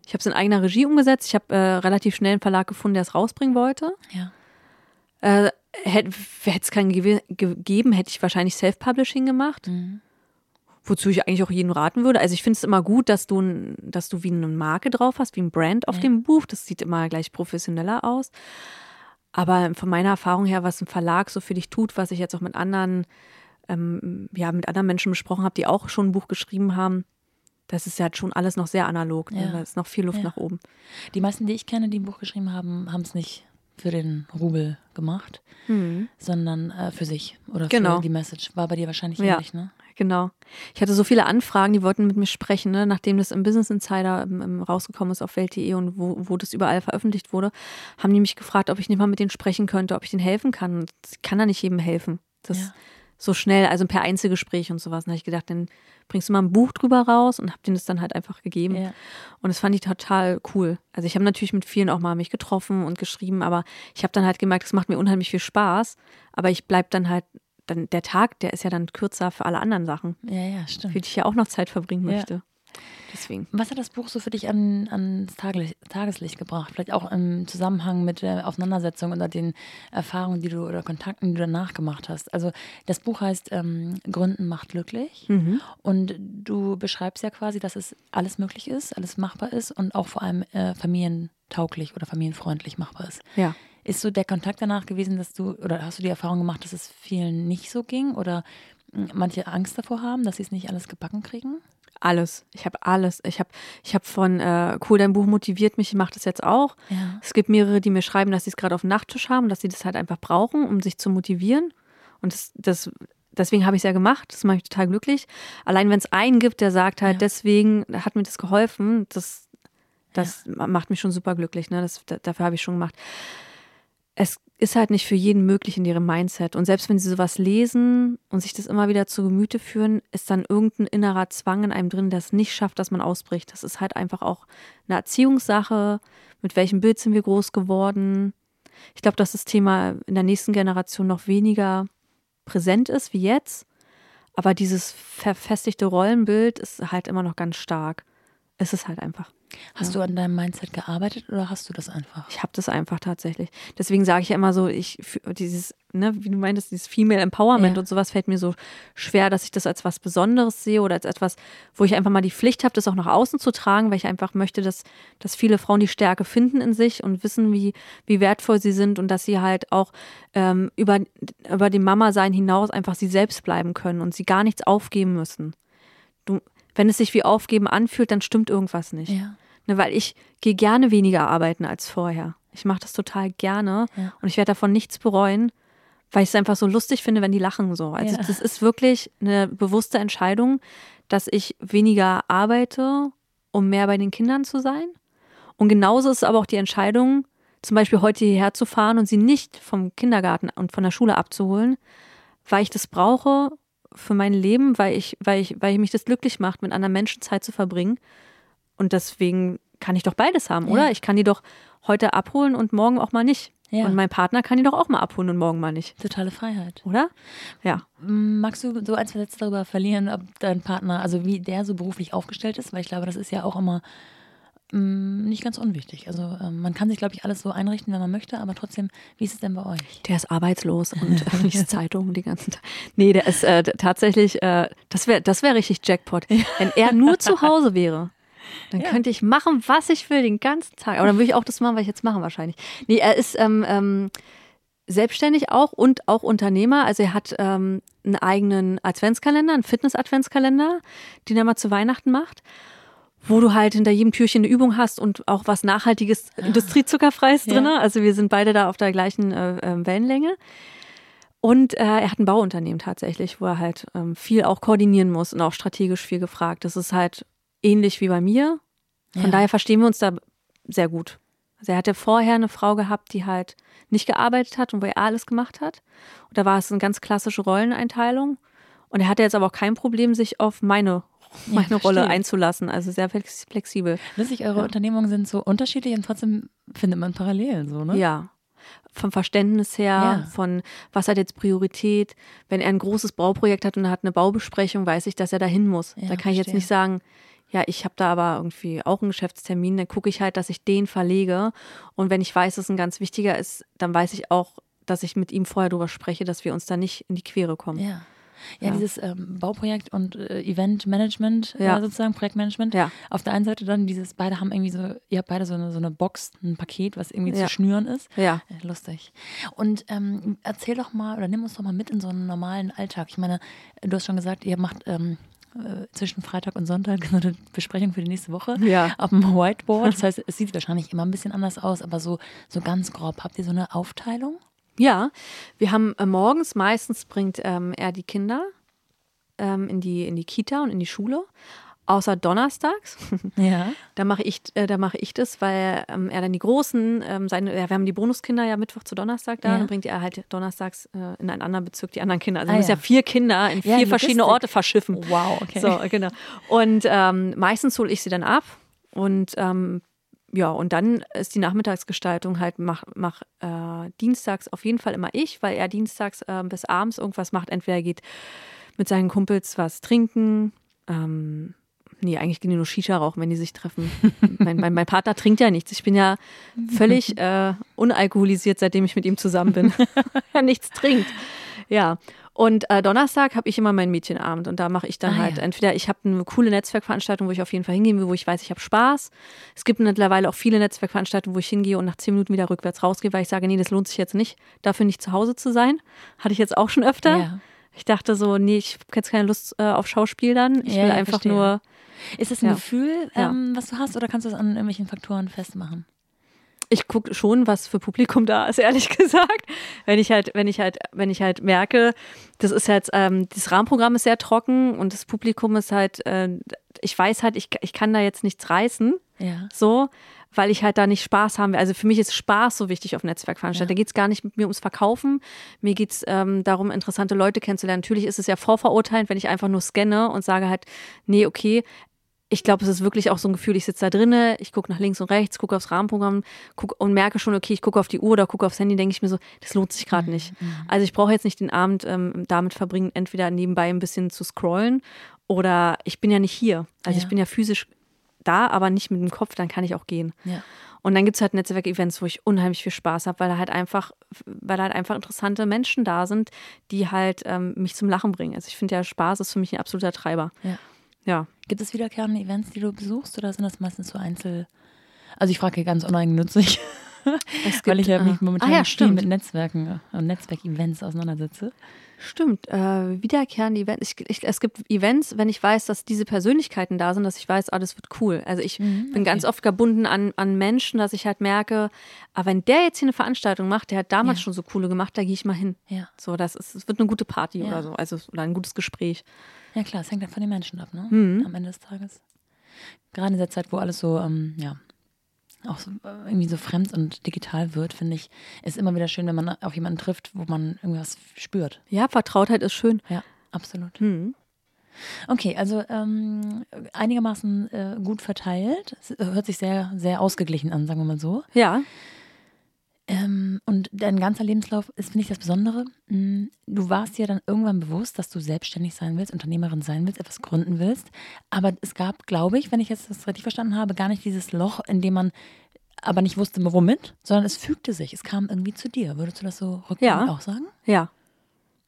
Ich habe es in eigener Regie umgesetzt. Ich habe äh, relativ schnell einen Verlag gefunden, der es rausbringen wollte. Ja. Äh, hätte es keinen gegeben, hätte ich wahrscheinlich Self-Publishing gemacht, Mhm. Wozu ich eigentlich auch jedem raten würde. Also ich finde es immer gut, dass du, dass du wie eine Marke drauf hast, wie ein Brand auf Ja. dem Buch. Das sieht immer gleich professioneller aus. Aber von meiner Erfahrung her, was ein Verlag so für dich tut, was ich jetzt auch mit anderen, ähm, ja, mit anderen Menschen besprochen habe, die auch schon ein Buch geschrieben haben, das ist ja schon alles noch sehr analog. Ne? Ja. Da ist noch viel Luft Ja. nach oben. Die meisten, die ich kenne, die ein Buch geschrieben haben, haben es nicht für den Rubel gemacht, sondern äh, für sich oder Genau. für die Message. War bei dir wahrscheinlich Ja. ähnlich, ne? Genau. Ich hatte so viele Anfragen, die wollten mit mir sprechen, ne? nachdem das im Business Insider ähm, ähm, rausgekommen ist auf Welt.de und wo, wo das überall veröffentlicht wurde, haben die mich gefragt, ob ich nicht mal mit denen sprechen könnte, ob ich denen helfen kann. Und Ich kann da nicht jedem helfen. Das Ja. so schnell, also per Einzelgespräch und sowas. Da habe ich gedacht, dann bringst du mal ein Buch drüber raus und habe denen das dann halt einfach gegeben. Ja. Und das fand ich total cool. Also ich habe natürlich mit vielen auch mal mich getroffen und geschrieben, aber ich habe dann halt gemerkt, es macht mir unheimlich viel Spaß. Aber ich bleib dann halt, dann der Tag, der ist ja dann kürzer für alle anderen Sachen Ja, ja, stimmt. für die ich ja auch noch Zeit verbringen Ja. möchte. Deswegen. Was hat das Buch so für dich an, ans Tageslicht, Tageslicht gebracht? Vielleicht auch im Zusammenhang mit der Auseinandersetzung oder den Erfahrungen, die du oder Kontakten, die du danach gemacht hast. Also das Buch heißt ähm, Gründen macht glücklich. Mhm. Und du beschreibst ja quasi, dass es alles möglich ist, alles machbar ist und auch vor allem äh, familientauglich oder familienfreundlich machbar ist. Ja. Ist so der Kontakt danach gewesen, dass du, oder hast du die Erfahrung gemacht, dass es vielen nicht so ging oder mh, manche Angst davor haben, dass sie es nicht alles gebacken kriegen? Alles. Ich habe alles. Ich habe ich hab von äh, Cool, dein Buch motiviert mich, ich mache das jetzt auch. Ja. Es gibt mehrere, die mir schreiben, dass sie es gerade auf dem Nachttisch haben, dass sie das halt einfach brauchen, um sich zu motivieren. Und das, das, deswegen habe ich es ja gemacht. Das macht mich total glücklich. Allein wenn es einen gibt, der sagt halt, Ja. deswegen hat mir das geholfen, das, das macht mich schon super glücklich. Ne? Das, da- dafür habe ich schon gemacht. Es ist halt nicht für jeden möglich in ihrem Mindset. Und selbst wenn sie sowas lesen und sich das immer wieder zu Gemüte führen, ist dann irgendein innerer Zwang in einem drin, der es nicht schafft, dass man ausbricht. Das ist halt einfach auch eine Erziehungssache. Mit welchem Bild sind wir groß geworden? Ich glaube, dass das Thema in der nächsten Generation noch weniger präsent ist wie jetzt. Aber dieses verfestigte Rollenbild ist halt immer noch ganz stark. Es ist halt einfach. Hast du an deinem Mindset gearbeitet oder hast du das einfach? Ich habe das einfach tatsächlich. Deswegen sage ich ja immer so, ich dieses, ne, wie du meintest, dieses Female Empowerment Ja. und sowas fällt mir so schwer, dass ich das als was Besonderes sehe oder als etwas, wo ich einfach mal die Pflicht habe, das auch nach außen zu tragen, weil ich einfach möchte, dass, dass viele Frauen die Stärke finden in sich und wissen, wie, wie wertvoll sie sind und dass sie halt auch ähm, über, über dem Mama-Sein hinaus einfach sie selbst bleiben können und sie gar nichts aufgeben müssen. Du, wenn es sich wie Aufgeben anfühlt, dann stimmt irgendwas nicht. Ja. Ne, weil ich gehe gerne weniger arbeiten als vorher. Ich mache das total gerne Ja. und ich werde davon nichts bereuen, weil ich es einfach so lustig finde, wenn die lachen so. Also Ja. das ist wirklich eine bewusste Entscheidung, dass ich weniger arbeite, um mehr bei den Kindern zu sein. Und genauso ist aber auch die Entscheidung, zum Beispiel heute hierher zu fahren und sie nicht vom Kindergarten und von der Schule abzuholen, weil ich das brauche für mein Leben, weil ich, weil ich, weil ich mich das glücklich macht, mit anderen Menschen Zeit zu verbringen. Und deswegen kann ich doch beides haben, Ja. oder? Ich kann die doch heute abholen und morgen auch mal nicht. Ja. Und mein Partner kann die doch auch mal abholen und morgen mal nicht, Totale Freiheit. oder? Ja. Magst du so ein, zwei Sätze darüber verlieren, ob dein Partner, also wie der so beruflich aufgestellt ist? Weil ich glaube, das ist ja auch immer nicht ganz unwichtig. Also ähm, man kann sich, glaube ich, alles so einrichten, wenn man möchte, aber trotzdem, wie ist es denn bei euch? Der ist arbeitslos [LAUGHS] und äh, liest Zeitungen den ganzen Tag. Nee, der ist äh, tatsächlich, äh, das wäre das wär richtig Jackpot. Wenn er nur zu Hause wäre, Dann ja. könnte ich machen, was ich will, den ganzen Tag. Aber dann würde ich auch das machen, was ich jetzt mache wahrscheinlich. Nee, er ist ähm, ähm, selbstständig auch und auch Unternehmer. Also er hat ähm, einen eigenen Adventskalender, einen Fitness-Adventskalender, den er mal zu Weihnachten macht wo du halt hinter jedem Türchen eine Übung hast und auch was Nachhaltiges, ah. Industriezuckerfreies ja. drin. Also wir sind beide da auf der gleichen äh, äh, Wellenlänge. Und äh, er hat ein Bauunternehmen tatsächlich, wo er halt ähm, viel auch koordinieren muss und auch strategisch viel gefragt. Das ist halt ähnlich wie bei mir. Von ja. daher verstehen wir uns da sehr gut. Also er hatte vorher eine Frau gehabt, die halt nicht gearbeitet hat und wo er alles gemacht hat. Und da war es eine ganz klassische Rolleneinteilung. Und er hatte jetzt aber auch kein Problem, sich auf meine meine ja, Rolle einzulassen. Also sehr flexibel. Lustig, eure ja. Unternehmungen sind so unterschiedlich und trotzdem findet man Parallelen so, ne? Ja. Vom Verständnis her, ja. von was hat jetzt Priorität. Wenn er ein großes Bauprojekt hat und er hat eine Baubesprechung, weiß ich, dass er da hin muss. da kann verstehe. ich jetzt nicht sagen, ja, ich habe da aber irgendwie auch einen Geschäftstermin, dann gucke ich halt, dass ich den verlege. Und wenn ich weiß, dass ein ganz wichtiger ist, dann weiß ich auch, dass ich mit ihm vorher darüber spreche, dass wir uns da nicht in die Quere kommen. Ja. Ja, ja. dieses ähm, Bauprojekt und äh, Eventmanagement, ja. äh, sozusagen, Projektmanagement. Ja. Auf der einen Seite dann dieses, beide haben irgendwie so, ihr habt beide so eine, so eine Box, ein Paket, was irgendwie zu schnüren ist. Ja. Äh, lustig. Und ähm, erzähl doch mal oder nimm uns doch mal mit in so einen normalen Alltag. Ich meine, du hast schon gesagt, ihr macht ähm, äh, zwischen Freitag und Sonntag [LAUGHS] eine Besprechung für die nächste Woche ja. auf dem Whiteboard. [LAUGHS] Das heißt, es sieht wahrscheinlich immer ein bisschen anders aus, aber so, so ganz grob. Habt ihr so eine Aufteilung? Ja, wir haben äh, morgens meistens bringt ähm, er die Kinder ähm, in, die, in die Kita und in die Schule. Außer donnerstags. [LAUGHS] Ja. da mache ich, äh, da mache ich das, weil ähm, er dann die Großen, ähm, seine, ja, wir haben die Bonuskinder ja Mittwoch zu Donnerstag da, ja. dann bringt er halt donnerstags äh, in einen anderen Bezirk die anderen Kinder. Also ah, man muss ja. ja vier Kinder in vier verschiedene Orte verschiffen. Wow, okay. So, genau. Und ähm, meistens hole ich sie dann ab und ähm, ja, und dann ist die Nachmittagsgestaltung halt, mach, mach äh, dienstags auf jeden Fall immer ich, weil er dienstags äh, bis abends irgendwas macht. Entweder geht mit seinen Kumpels was trinken, ähm, nee, eigentlich gehen die nur Shisha rauchen, wenn die sich treffen. [LAUGHS] mein, mein, mein, Partner trinkt ja nichts. Ich bin ja völlig [LAUGHS] äh, unalkoholisiert, seitdem ich mit ihm zusammen bin. [LAUGHS] er nichts trinkt. Ja. Und äh, Donnerstag habe ich immer meinen Mädchenabend und da mache ich dann ah, halt ja. entweder ich habe eine coole Netzwerkveranstaltung, wo ich auf jeden Fall hingehen will, wo ich weiß, ich habe Spaß. Es gibt mittlerweile auch viele Netzwerkveranstaltungen, wo ich hingehe und nach zehn Minuten wieder rückwärts rausgehe, weil ich sage, nee, das lohnt sich jetzt nicht, dafür nicht zu Hause zu sein. Hatte ich jetzt auch schon öfter. Ja. Ich dachte so, nee, ich habe jetzt keine Lust äh, auf Schauspiel dann. Ich ja, will einfach verstehe. nur. Ist das ein Gefühl, ähm, was du hast, oder kannst du das an irgendwelchen Faktoren festmachen? ich gucke schon, was für Publikum da ist, [LAUGHS] ehrlich gesagt. Wenn ich halt, wenn ich halt, wenn ich halt merke, das ist jetzt, ähm, das Rahmenprogramm ist sehr trocken und das Publikum ist halt, äh, ich weiß halt, ich, ich kann da jetzt nichts reißen. Ja. So, weil ich halt da nicht Spaß haben will. Also für mich ist Spaß so wichtig auf Netzwerkveranstaltungen. Ja. Da geht es gar nicht mit mir ums Verkaufen. Mir geht es ähm, darum, interessante Leute kennenzulernen. Natürlich ist es ja vorverurteilend, wenn ich einfach nur scanne und sage halt, nee, okay, ich glaube, es ist wirklich auch so ein Gefühl, ich sitze da drinne, ich gucke nach links und rechts, gucke aufs Rahmenprogramm guck, und merke schon, okay, ich gucke auf die Uhr oder gucke aufs Handy, denke ich mir so, das lohnt sich gerade mhm. nicht. Mhm. Also ich brauche jetzt nicht den Abend ähm, damit verbringen, entweder nebenbei ein bisschen zu scrollen oder ich bin ja nicht hier. Also ja. ich bin ja physisch da, aber nicht mit dem Kopf, dann kann ich auch gehen. Ja. Und dann gibt es halt Netzwerkevents, wo ich unheimlich viel Spaß habe, weil da halt einfach, weil da halt einfach interessante Menschen da sind, die halt ähm, mich zum Lachen bringen. Also ich finde ja, Spaß ist für mich ein absoluter Treiber. Ja. Ja. Gibt es wiederkehrende Events, die du besuchst oder sind das meistens so Einzel... Also ich frage hier ganz uneigennützig, [LAUGHS] gibt, weil ich ja mich momentan ah, ja, mit Netzwerken und Netzwerkevents auseinandersetze. Stimmt, äh, wiederkehrende Events. Ich, ich, es gibt Events, wenn ich weiß, dass diese Persönlichkeiten da sind, dass ich weiß, ah, das wird cool. Also ich mhm, bin ganz oft gebunden an, an Menschen, dass ich halt merke, aber ah, wenn der jetzt hier eine Veranstaltung macht, der hat damals ja. schon so coole gemacht, da gehe ich mal hin. Ja. So, das ist, es wird eine gute Party ja. oder so, also oder ein gutes Gespräch. Ja klar, es hängt dann von den Menschen ab, ne? Mhm. Am Ende des Tages. Gerade in der Zeit, wo alles so, ähm, ja, auch so, äh, irgendwie so fremd und digital wird, finde ich, ist immer wieder schön, wenn man auch jemanden trifft, wo man irgendwas spürt. Ja, Vertrautheit ist schön. Ja, absolut. Mhm. Okay, also ähm, einigermaßen äh, gut verteilt. Es hört sich sehr, sehr ausgeglichen an, sagen wir mal so. Ja. Ähm, und dein ganzer Lebenslauf ist, finde ich, das Besondere. Mm, du warst dir dann irgendwann bewusst, dass du selbstständig sein willst, Unternehmerin sein willst, etwas gründen willst. Aber es gab, glaube ich, wenn ich jetzt das richtig verstanden habe, gar nicht dieses Loch, in dem man aber nicht wusste, womit, sondern es fügte sich. Es kam irgendwie zu dir. Würdest du das so rückblickend ja. auch sagen? Ja.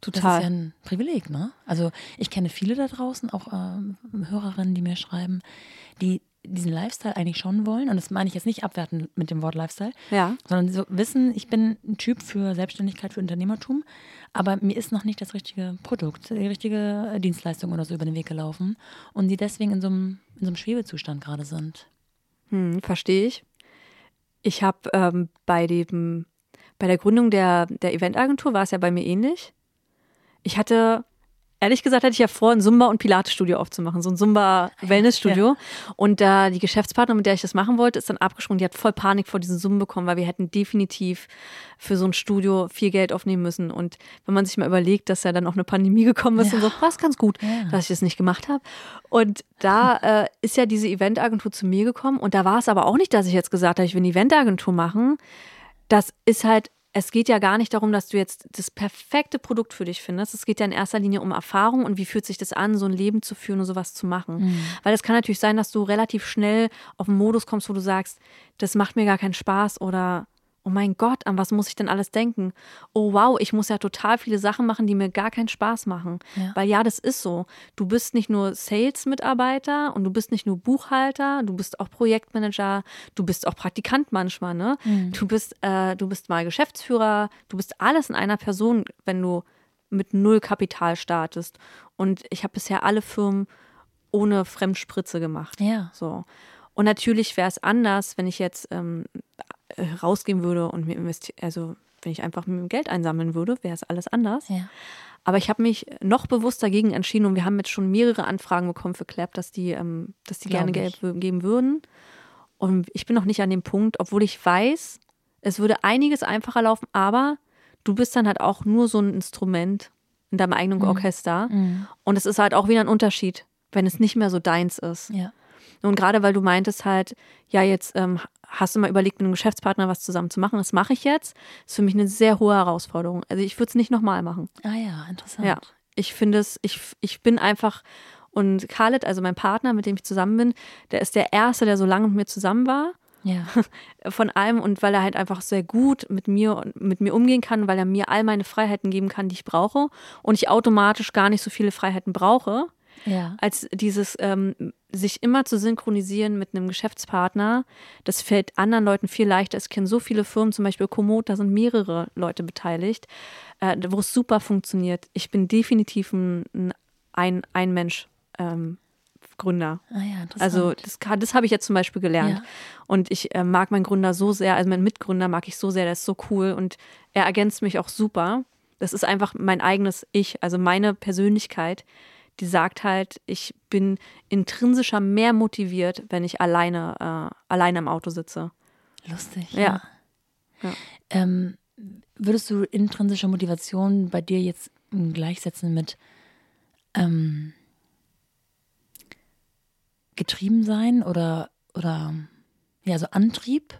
Total. Das ist ja ein Privileg, ne? Also ich kenne viele da draußen, auch äh, Hörerinnen, die mir schreiben, die diesen Lifestyle eigentlich schon wollen. Und das meine ich jetzt nicht abwerten mit dem Wort Lifestyle, Ja. sondern so wissen, ich bin ein Typ für Selbstständigkeit, für Unternehmertum, aber mir ist noch nicht das richtige Produkt, die richtige äh, Dienstleistung oder so über den Weg gelaufen und die deswegen in so einem, in so einem Schwebezustand gerade sind. Hm, verstehe ich. Ich habe ähm, bei dem, bei der Gründung der, der Eventagentur war es ja bei mir ähnlich. Ich hatte, ehrlich gesagt, hatte ich ja vor, ein Zumba- und Pilates-Studio aufzumachen, so ein Zumba-Wellness-Studio. Und da die Geschäftspartnerin, mit der ich das machen wollte, ist dann abgesprungen. Die hat voll Panik vor diesem Zoom bekommen, weil wir hätten definitiv für so ein Studio viel Geld aufnehmen müssen. Und wenn man sich mal überlegt, dass ja dann auch eine Pandemie gekommen ist Ja. und so, war es ganz gut, Ja. dass ich das nicht gemacht habe. Und da äh, ist ja diese Eventagentur zu mir gekommen. Und da war es aber auch nicht, dass ich jetzt gesagt habe, ich will eine Eventagentur machen. Das ist halt, es geht ja gar nicht darum, dass du jetzt das perfekte Produkt für dich findest. Es geht ja in erster Linie um Erfahrung und wie fühlt sich das an, so ein Leben zu führen und sowas zu machen. Weil es kann natürlich sein, dass du relativ schnell auf einen Modus kommst, wo du sagst, das macht mir gar keinen Spaß oder oh mein Gott, an was muss ich denn alles denken? Oh wow, ich muss ja total viele Sachen machen, die mir gar keinen Spaß machen. Ja. Weil ja, das ist so. Du bist nicht nur Sales-Mitarbeiter und du bist nicht nur Buchhalter, du bist auch Projektmanager, du bist auch Praktikant manchmal, ne? Du bist, äh, du bist mal Geschäftsführer, du bist alles in einer Person, wenn du mit null Kapital startest. Und ich habe bisher alle Firmen ohne Fremdspritze gemacht. Ja. So. Und natürlich wäre es anders, wenn ich jetzt ähm, äh, rausgehen würde und mir investieren, also wenn ich einfach mit dem Geld einsammeln würde, wäre es alles anders. Ja. Aber ich habe mich noch bewusst dagegen entschieden und wir haben jetzt schon mehrere Anfragen bekommen für Clap, dass die, ähm, dass die gerne Geld geben würden. Und ich bin noch nicht an dem Punkt, obwohl ich weiß, es würde einiges einfacher laufen, aber du bist dann halt auch nur so ein Instrument in deinem eigenen Mhm. Orchester. Und es ist halt auch wieder ein Unterschied, wenn es nicht mehr so deins ist. Ja. Und gerade weil du meintest halt, ja, jetzt ähm, hast du mal überlegt, mit einem Geschäftspartner was zusammen zu machen. Das mache ich jetzt. ist für mich eine sehr hohe Herausforderung. Also ich würde es nicht nochmal machen. Ah ja, interessant. Ja. Ich finde es, ich, ich bin einfach, und Khaled, also mein Partner, mit dem ich zusammen bin, der ist der Erste, der so lange mit mir zusammen war Ja. [LAUGHS] von allem und weil er halt einfach sehr gut mit mir und mit mir umgehen kann, weil er mir all meine Freiheiten geben kann, die ich brauche und ich automatisch gar nicht so viele Freiheiten brauche, Ja. als dieses ähm, sich immer zu synchronisieren mit einem Geschäftspartner. Das fällt anderen Leuten viel leichter. Ich kenne so viele Firmen, zum Beispiel Komoot, da sind mehrere Leute beteiligt, äh, wo es super funktioniert. Ich bin definitiv ein, ein, ein, Mensch. Ähm, Gründer. Ah ja, interessant. Also das, das habe ich jetzt zum Beispiel gelernt. Ja. Und ich äh, mag meinen Gründer so sehr, also meinen Mitgründer mag ich so sehr, der ist so cool und er ergänzt mich auch super. Das ist einfach mein eigenes Ich, also meine Persönlichkeit, die sagt halt, ich bin intrinsischer mehr motiviert, wenn ich alleine, äh, alleine im Auto sitze. Lustig. Ja. Ja. Ähm, würdest du intrinsische Motivation bei dir jetzt gleichsetzen mit ähm, getrieben sein oder, oder ja, so Antrieb?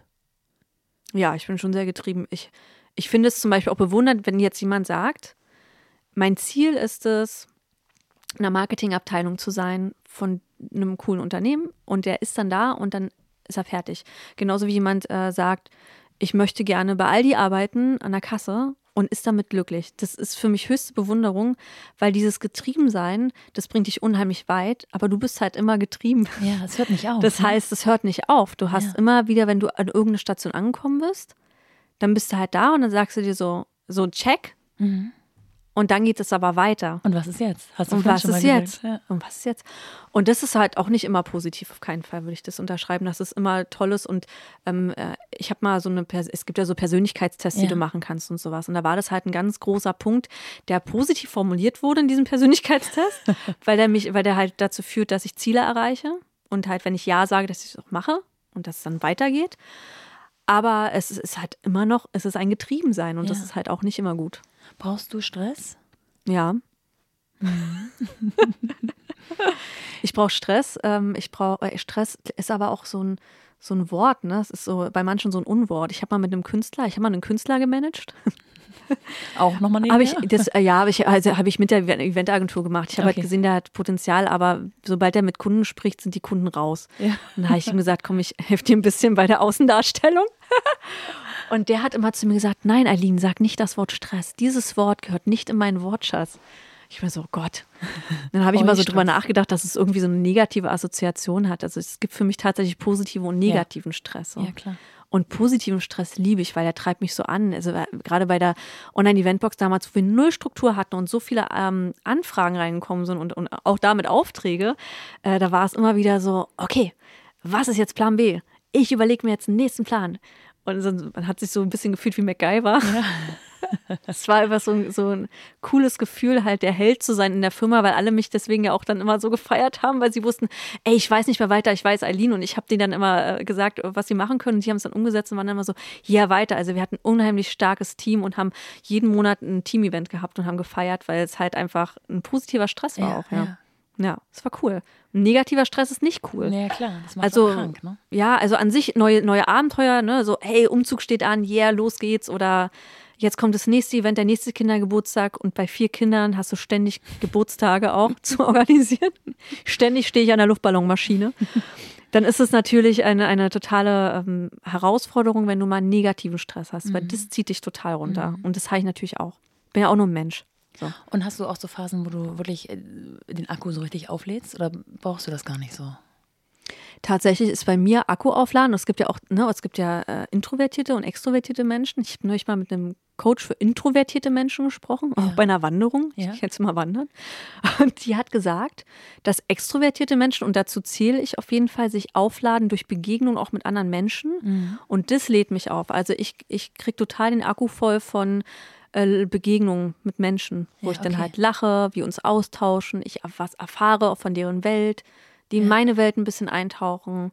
Ja, ich bin schon sehr getrieben. Ich, ich finde es zum Beispiel auch bewundernd, wenn jetzt jemand sagt, mein Ziel ist es, einer Marketingabteilung zu sein von einem coolen Unternehmen und der ist dann da und dann ist er fertig. Genauso wie jemand äh, sagt, ich möchte gerne bei Aldi arbeiten an der Kasse und ist damit glücklich. Das ist für mich höchste Bewunderung, weil dieses Getriebensein, das bringt dich unheimlich weit, aber du bist halt immer getrieben. Ja, es hört nicht auf. Das ne? heißt, es hört nicht auf. Du hast Ja. immer wieder, wenn du an irgendeine Station angekommen bist, dann bist du halt da und dann sagst du dir so, so check. Mhm. Und dann geht es aber weiter. Und was ist jetzt? Hast du Und was schon ist jetzt? Ja. Und was ist jetzt? Und das ist halt auch nicht immer positiv, auf keinen Fall würde ich das unterschreiben, dass es immer toll ist. Und ähm, äh, ich habe mal so eine, Pers es gibt ja so Persönlichkeitstests, die Ja. du machen kannst und sowas. Und da war das halt ein ganz großer Punkt, der positiv formuliert wurde in diesem [LAUGHS] Persönlichkeitstest, weil der mich, weil der halt dazu führt, dass ich Ziele erreiche. Und halt, wenn ich Ja sage, dass ich es auch mache und dass es dann weitergeht. Aber es ist halt immer noch, es ist ein Getriebensein und das Ja. ist halt auch nicht immer gut. Brauchst du Stress? Ja. [LAUGHS] ich brauche Stress. Ähm, ich brauche äh, Stress ist aber auch so ein so ein Wort, ne? Es ist so bei manchen so ein Unwort. Ich habe mal mit einem Künstler, ich habe mal einen Künstler gemanagt. [LAUGHS] Auch nochmal Habe ich nebenher? das äh, ja, habe ich also habe ich mit der Event- Eventagentur gemacht. Ich habe Okay. halt gesehen, der hat Potenzial, aber sobald er mit Kunden spricht, sind die Kunden raus. Ja. Und da habe ich ihm gesagt, komm, ich helfe dir ein bisschen bei der Außendarstellung. [LAUGHS] Und der hat immer zu mir gesagt, nein, Eileen, sag nicht das Wort Stress. Dieses Wort gehört nicht in meinen Wortschatz. Ich war so, oh Gott. [LAUGHS] Dann habe ich immer so drüber nachgedacht, dass es irgendwie so eine negative Assoziation hat. Also es gibt für mich tatsächlich positiven und negativen ja. Stress. So. Ja, klar. Und positiven Stress liebe ich, weil der treibt mich so an. Also äh, gerade bei der Online-Eventbox damals, wo wir null Struktur hatten und so viele ähm, Anfragen reingekommen sind und, und auch damit Aufträge, äh, da war es immer wieder so, okay, was ist jetzt Plan B? Ich überlege mir jetzt den nächsten Plan. Und man hat sich so ein bisschen gefühlt wie MacGyver. Ja. [LAUGHS] Es war einfach so, so ein cooles Gefühl, halt der Held zu sein in der Firma, weil alle mich deswegen ja auch dann immer so gefeiert haben, weil sie wussten, ey, ich weiß nicht mehr weiter, ich weiß Eileen und ich habe denen dann immer äh, gesagt, was sie machen können und die haben es dann umgesetzt und waren dann immer so, ja, weiter. Also wir hatten ein unheimlich starkes Team und haben jeden Monat ein Team-Event gehabt und haben gefeiert, weil es halt einfach ein positiver Stress war ja, auch, ja. Ja, es war cool. Ein negativer Stress ist nicht cool. Ja, klar, das macht also, krank, ne? Ja, also an sich neue, neue Abenteuer, ne? So, hey, Umzug steht an, yeah, los geht's oder Jetzt kommt das nächste Event, der nächste Kindergeburtstag und bei vier Kindern hast du ständig Geburtstage auch [LAUGHS] zu organisieren. Ständig stehe ich an der Luftballonmaschine. Dann ist es natürlich eine, eine totale ähm, Herausforderung, wenn du mal einen negativen Stress hast, mhm. weil das zieht dich total runter. Mhm. Und das habe ich natürlich auch. Bin ja auch nur ein Mensch. So. Und hast du auch so Phasen, wo du wirklich äh, den Akku so richtig auflädst oder brauchst du das gar nicht so? Tatsächlich ist bei mir Akku aufladen. Es gibt ja auch, ne, es gibt ja äh, introvertierte und extrovertierte Menschen. Ich habe neulich mal mit einem Coach für introvertierte Menschen gesprochen, auch bei einer Wanderung. Ja. Ich jetzt mal wandern. [LAUGHS] Und die hat gesagt, dass extrovertierte Menschen, und dazu zähle ich auf jeden Fall, sich aufladen durch Begegnung auch mit anderen Menschen. Mhm. Und das lädt mich auf. Also ich, ich kriege total den Akku voll von äh, Begegnungen mit Menschen, wo ja, ich dann halt lache, wir uns austauschen, ich was erfahre auch von deren Welt die in meine Welt ein bisschen eintauchen,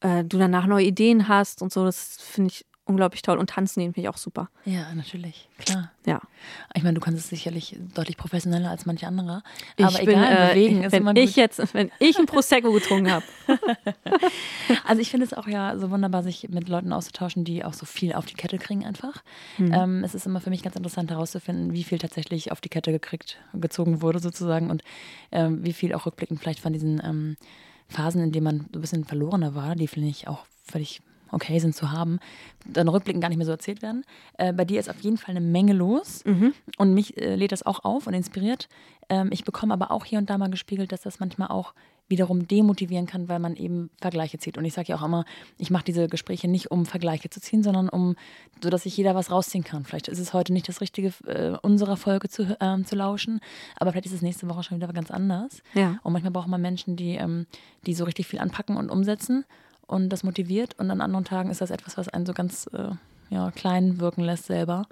äh, du danach neue Ideen hast und so. Das finde ich unglaublich toll. Und tanzen den finde ich auch super. Ja, natürlich, klar. Ja. Ich meine, du kannst es sicherlich deutlich professioneller als manche andere. Aber ich bin, egal, äh, bewegen ist wenn immer gut. ich jetzt, wenn ich ein Prosecco [LAUGHS] getrunken habe. also ich finde es auch ja so wunderbar, sich mit Leuten auszutauschen, die auch so viel auf die Kette kriegen einfach. Mhm. Ähm, es ist immer für mich ganz interessant herauszufinden, wie viel tatsächlich auf die Kette gekriegt, gezogen wurde sozusagen und ähm, wie viel auch rückblickend vielleicht von diesen ähm, Phasen, in denen man so ein bisschen verlorener war, die finde ich auch völlig okay sind zu haben, dann rückblickend gar nicht mehr so erzählt werden. Äh, bei dir ist auf jeden Fall eine Menge los mhm. und mich äh, lädt das auch auf und inspiriert. Ähm, ich bekomme aber auch hier und da mal gespiegelt, dass das manchmal auch wiederum demotivieren kann, weil man eben Vergleiche zieht. Und ich sage ja auch immer, ich mache diese Gespräche nicht, um Vergleiche zu ziehen, sondern um, so dass sich jeder was rausziehen kann. Vielleicht ist es heute nicht das Richtige, äh, unserer Folge zu, ähm, zu lauschen, aber vielleicht ist es nächste Woche schon wieder ganz anders. Ja. Und manchmal braucht man Menschen, die, ähm, die so richtig viel anpacken und umsetzen und das motiviert. Und an anderen Tagen ist das etwas, was einen so ganz äh, ja, klein wirken lässt selber.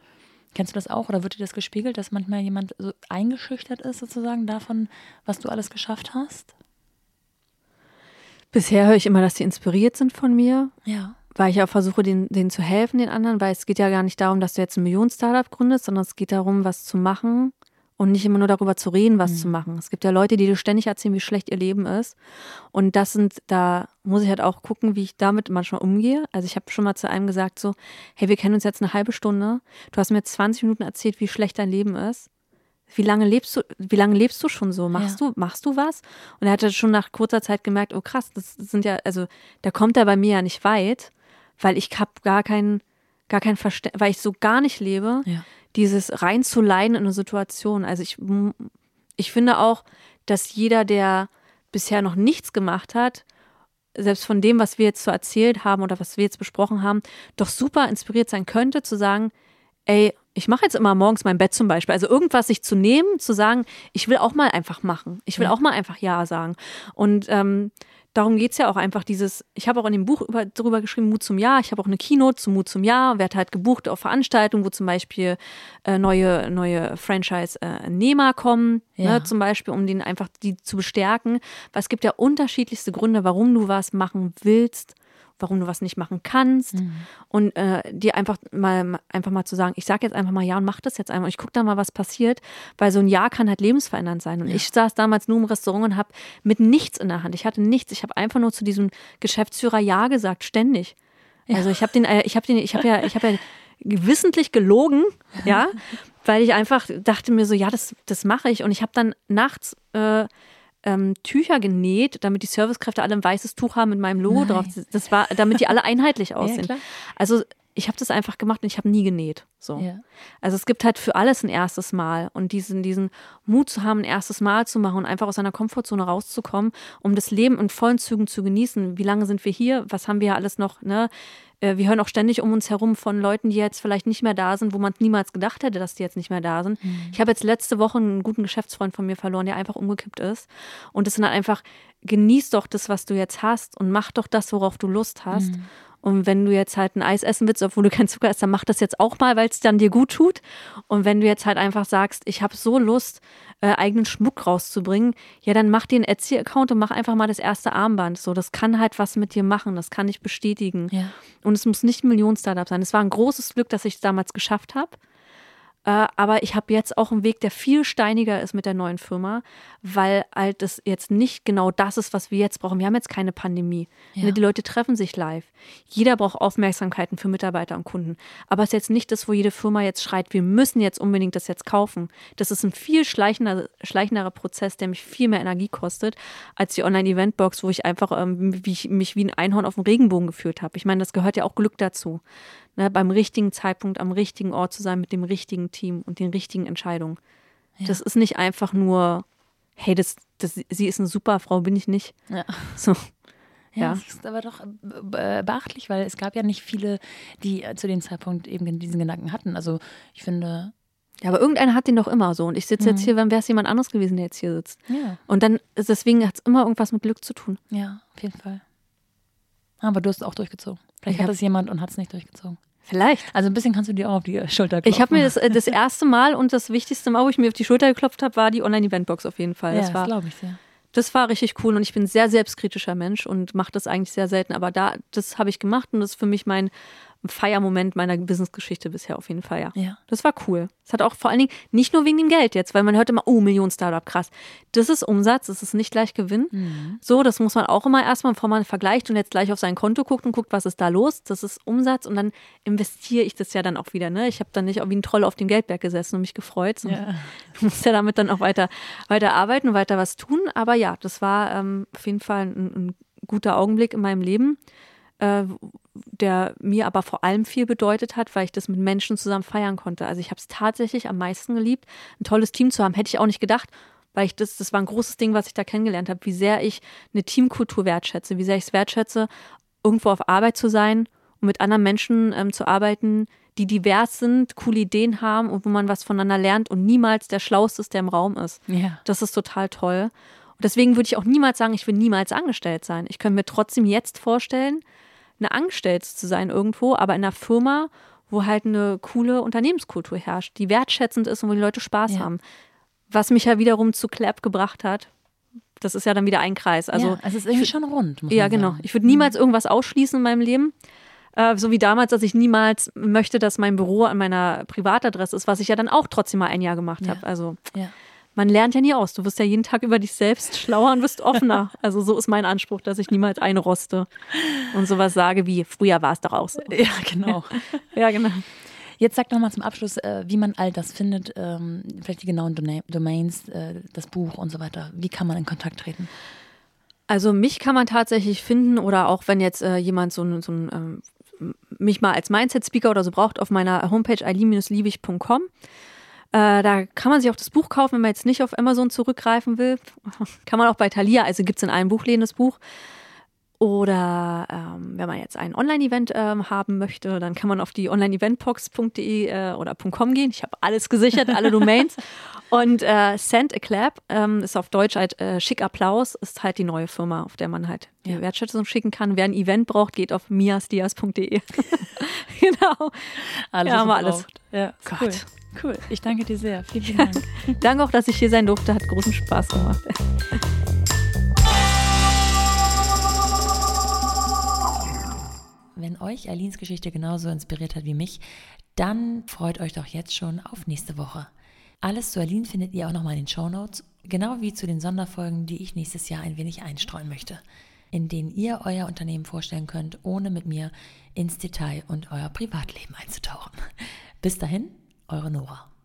Kennst du das auch oder wird dir das gespiegelt, dass manchmal jemand so eingeschüchtert ist sozusagen davon, was du alles geschafft hast? Bisher höre ich immer, dass sie inspiriert sind von mir. Ja. Weil ich auch versuche, denen, denen zu helfen, den anderen, weil es geht ja gar nicht darum, dass du jetzt ein Millionen-Startup gründest, sondern es geht darum, was zu machen, und nicht immer nur darüber zu reden, was mhm. zu machen. Es gibt ja Leute, die dir ständig erzählen, wie schlecht ihr Leben ist. Und das sind, da muss ich halt auch gucken, wie ich damit manchmal umgehe. Also ich habe schon mal zu einem gesagt so, hey, wir kennen uns jetzt eine halbe Stunde. Du hast mir 20 Minuten erzählt, wie schlecht dein Leben ist. Wie lange lebst du, wie lange lebst du schon so? Machst ja. du, machst du was? Und er hatte schon nach kurzer Zeit gemerkt, oh krass, das sind ja, also da kommt er bei mir ja nicht weit, weil ich habe gar keinen, gar kein Verständnis, weil ich so gar nicht lebe. Ja dieses reinzuleiden in eine Situation. Also ich, ich finde auch, dass jeder, der bisher noch nichts gemacht hat, selbst von dem, was wir jetzt so erzählt haben oder was wir jetzt besprochen haben, doch super inspiriert sein könnte, zu sagen, ey, ich mache jetzt immer morgens mein Bett zum Beispiel. Also irgendwas sich zu nehmen, zu sagen, ich will auch mal einfach machen. Ich will ja. auch mal einfach Ja sagen. Und ähm, darum geht es ja auch einfach dieses, ich habe auch in dem Buch über, darüber geschrieben, Mut zum Jahr. Ich habe auch eine Keynote zum Mut zum Jahr, werde halt gebucht auf Veranstaltungen, wo zum Beispiel äh, neue, neue Franchise-Nehmer kommen, ne, ja. ne, zum Beispiel, um den einfach die zu bestärken. Weil es gibt ja unterschiedlichste Gründe, warum du was machen willst warum du was nicht machen kannst mhm. und äh, dir einfach mal einfach mal zu sagen, ich sage jetzt einfach mal ja und mach das jetzt einmal. Ich gucke dann mal, was passiert, weil so ein Ja kann halt lebensverändernd sein. Und ja. ich saß damals nur im Restaurant und habe mit nichts in der Hand. Ich hatte nichts. Ich habe einfach nur zu diesem Geschäftsführer Ja gesagt, ständig. Ja. Also ich habe den, äh, ich habe den, ich habe ja, ich habe ja gewissentlich gelogen, ja, [LAUGHS] weil ich einfach dachte mir so, ja, das, das mache ich. Und ich habe dann nachts äh, ähm, Tücher genäht, damit die Servicekräfte alle ein weißes Tuch haben mit meinem Logo nice. drauf. Das war, damit die alle einheitlich [LAUGHS] aussehen. Ja, also ich habe das einfach gemacht und ich habe nie genäht. So. Ja. Also es gibt halt für alles ein erstes Mal und diesen, diesen Mut zu haben, ein erstes Mal zu machen und einfach aus seiner Komfortzone rauszukommen, um das Leben in vollen Zügen zu genießen. Wie lange sind wir hier? Was haben wir alles noch? Ne? Äh, wir hören auch ständig um uns herum von Leuten, die jetzt vielleicht nicht mehr da sind, wo man niemals gedacht hätte, dass die jetzt nicht mehr da sind. Mhm. Ich habe jetzt letzte Woche einen guten Geschäftsfreund von mir verloren, der einfach umgekippt ist. Und es sind dann einfach, genieß doch das, was du jetzt hast und mach doch das, worauf du Lust hast. Mhm. Und wenn du jetzt halt ein Eis essen willst, obwohl du kein Zucker isst, dann mach das jetzt auch mal, weil es dann dir gut tut. Und wenn du jetzt halt einfach sagst, ich habe so Lust, äh, eigenen Schmuck rauszubringen, ja, dann mach dir einen Etsy-Account und mach einfach mal das erste Armband. So, das kann halt was mit dir machen, das kann ich bestätigen. Ja. Und es muss nicht ein Millionen-Startup sein. Es war ein großes Glück, dass ich es damals geschafft habe. Äh, aber ich habe jetzt auch einen Weg, der viel steiniger ist mit der neuen Firma, weil halt das jetzt nicht genau das ist, was wir jetzt brauchen. Wir haben jetzt keine Pandemie. Ja. Die Leute treffen sich live. Jeder braucht Aufmerksamkeiten für Mitarbeiter und Kunden. Aber es ist jetzt nicht das, wo jede Firma jetzt schreit, wir müssen jetzt unbedingt das jetzt kaufen. Das ist ein viel schleichender, schleichenderer Prozess, der mich viel mehr Energie kostet, als die Online-Eventbox, wo ich einfach ähm, wie ich, mich wie ein Einhorn auf dem Regenbogen gefühlt habe. Ich meine, das gehört ja auch Glück dazu ne, beim richtigen Zeitpunkt am richtigen Ort zu sein mit dem richtigen Team und den richtigen Entscheidungen. Ja. Das ist nicht einfach nur, hey, das, das, sie ist eine super Frau, bin ich nicht. Ja. [LAUGHS] So. Ja, das ist aber doch äh, beachtlich, weil es gab ja nicht viele, die äh, zu dem Zeitpunkt eben diesen Gedanken hatten. Also ich finde, ja, aber irgendeiner hat den doch immer so. Und ich sitze mhm. jetzt hier, wenn wäre es jemand anderes gewesen, der jetzt hier sitzt. Ja. Und dann, deswegen hat es immer irgendwas mit Glück zu tun. Ja, auf jeden Fall. Aber du hast es auch durchgezogen. Vielleicht ich hat es jemand und hat es nicht durchgezogen. Vielleicht. Also ein bisschen kannst du dir auch auf die Schulter klopfen. Ich habe mir das, äh, das [LAUGHS] erste Mal und das wichtigste Mal, wo ich mir auf die Schulter geklopft habe, war die Online-Eventbox auf jeden Fall. Ja, das, das glaube ich sehr. Das war richtig cool und ich bin ein sehr selbstkritischer Mensch und mache das eigentlich sehr selten. Aber da, das habe ich gemacht und das ist für mich mein Feiermoment meiner Businessgeschichte bisher auf jeden Fall, ja. ja. Das war cool. Es hat auch vor allen Dingen nicht nur wegen dem Geld jetzt, weil man hört immer, oh, Millionen Startup, krass. Das ist Umsatz, das ist nicht gleich Gewinn. Mhm. So, das muss man auch immer erstmal, bevor man vergleicht und jetzt gleich auf sein Konto guckt und guckt, was ist da los. Das ist Umsatz und dann investiere ich das ja dann auch wieder. Ne? Ich habe dann nicht wie ein Troll auf dem Geldberg gesessen und mich gefreut. So. Ja. Ich [LAUGHS] muss ja damit dann auch weiter, weiter arbeiten und weiter was tun. Aber ja, das war ähm, auf jeden Fall ein, ein guter Augenblick in meinem Leben äh, der mir aber vor allem viel bedeutet hat, weil ich das mit Menschen zusammen feiern konnte. Also ich habe es tatsächlich am meisten geliebt, ein tolles Team zu haben. Hätte ich auch nicht gedacht, weil ich das, das war ein großes Ding, was ich da kennengelernt habe, wie sehr ich eine Teamkultur wertschätze, wie sehr ich es wertschätze, irgendwo auf Arbeit zu sein und mit anderen Menschen ähm, zu arbeiten, die divers sind, coole Ideen haben und wo man was voneinander lernt und niemals der Schlauste ist, der im Raum ist. Ja. Das ist total toll. Und deswegen würde ich auch niemals sagen, ich will niemals angestellt sein. Ich könnte mir trotzdem jetzt vorstellen, eine Angestellte zu sein irgendwo, aber in einer Firma, wo halt eine coole Unternehmenskultur herrscht, die wertschätzend ist und wo die Leute Spaß ja. haben. Was mich ja wiederum zu Clap gebracht hat. Das ist ja dann wieder ein Kreis. Also, ja, es ist irgendwie schon rund. ja, genau. Ich würde niemals mhm. irgendwas ausschließen in meinem Leben. Äh, so wie damals, dass ich niemals möchte, dass mein Büro an meiner Privatadresse ist, was ich ja dann auch trotzdem mal ein Jahr gemacht ja. habe. Also ja man lernt ja nie aus. Du wirst ja jeden Tag über dich selbst schlauer und wirst offener. [LAUGHS] Also so ist mein Anspruch, dass ich niemals einroste und sowas sage wie, früher war es doch auch so. Ja, genau. [LAUGHS] ja, genau. Jetzt sag noch mal zum Abschluss, äh, wie man all das findet, ähm, vielleicht die genauen Domains, äh, das Buch und so weiter. Wie kann man in Kontakt treten? Also mich kann man tatsächlich finden oder auch wenn jetzt äh, jemand so, so ein, ähm, mich mal als Mindset-Speaker oder so braucht, auf meiner Homepage eileen-liebig.com. Äh, da kann man sich auch das Buch kaufen, wenn man jetzt nicht auf Amazon zurückgreifen will. [LAUGHS] kann man auch bei Thalia, also gibt es in allen Buchläden das Buch. Oder ähm, wenn man jetzt ein Online-Event ähm, haben möchte, dann kann man auf die onlineeventbox.de äh, oder .com gehen. Ich habe alles gesichert, alle Domains. [LAUGHS] Und äh, Send a Clap ähm, ist auf Deutsch halt äh, Schick Applaus, ist halt die neue Firma, auf der man halt die ja. Wertschätzung schicken kann. Wer ein Event braucht, geht auf miasdias.de. [LAUGHS] genau. Alles haben wir alles. Ja, Gott. Cool. Cool, ich danke dir sehr. Vielen, [LAUGHS] vielen Dank. danke auch, dass ich hier sein durfte. Hat großen Spaß gemacht. Wenn euch Alins Geschichte genauso inspiriert hat wie mich, dann freut euch doch jetzt schon auf nächste Woche. Alles zu Aline findet ihr auch nochmal in den Show Notes, genau wie zu den Sonderfolgen, die ich nächstes Jahr ein wenig einstreuen möchte, in denen ihr euer Unternehmen vorstellen könnt, ohne mit mir ins Detail und euer Privatleben einzutauchen. Bis dahin, eure Nora.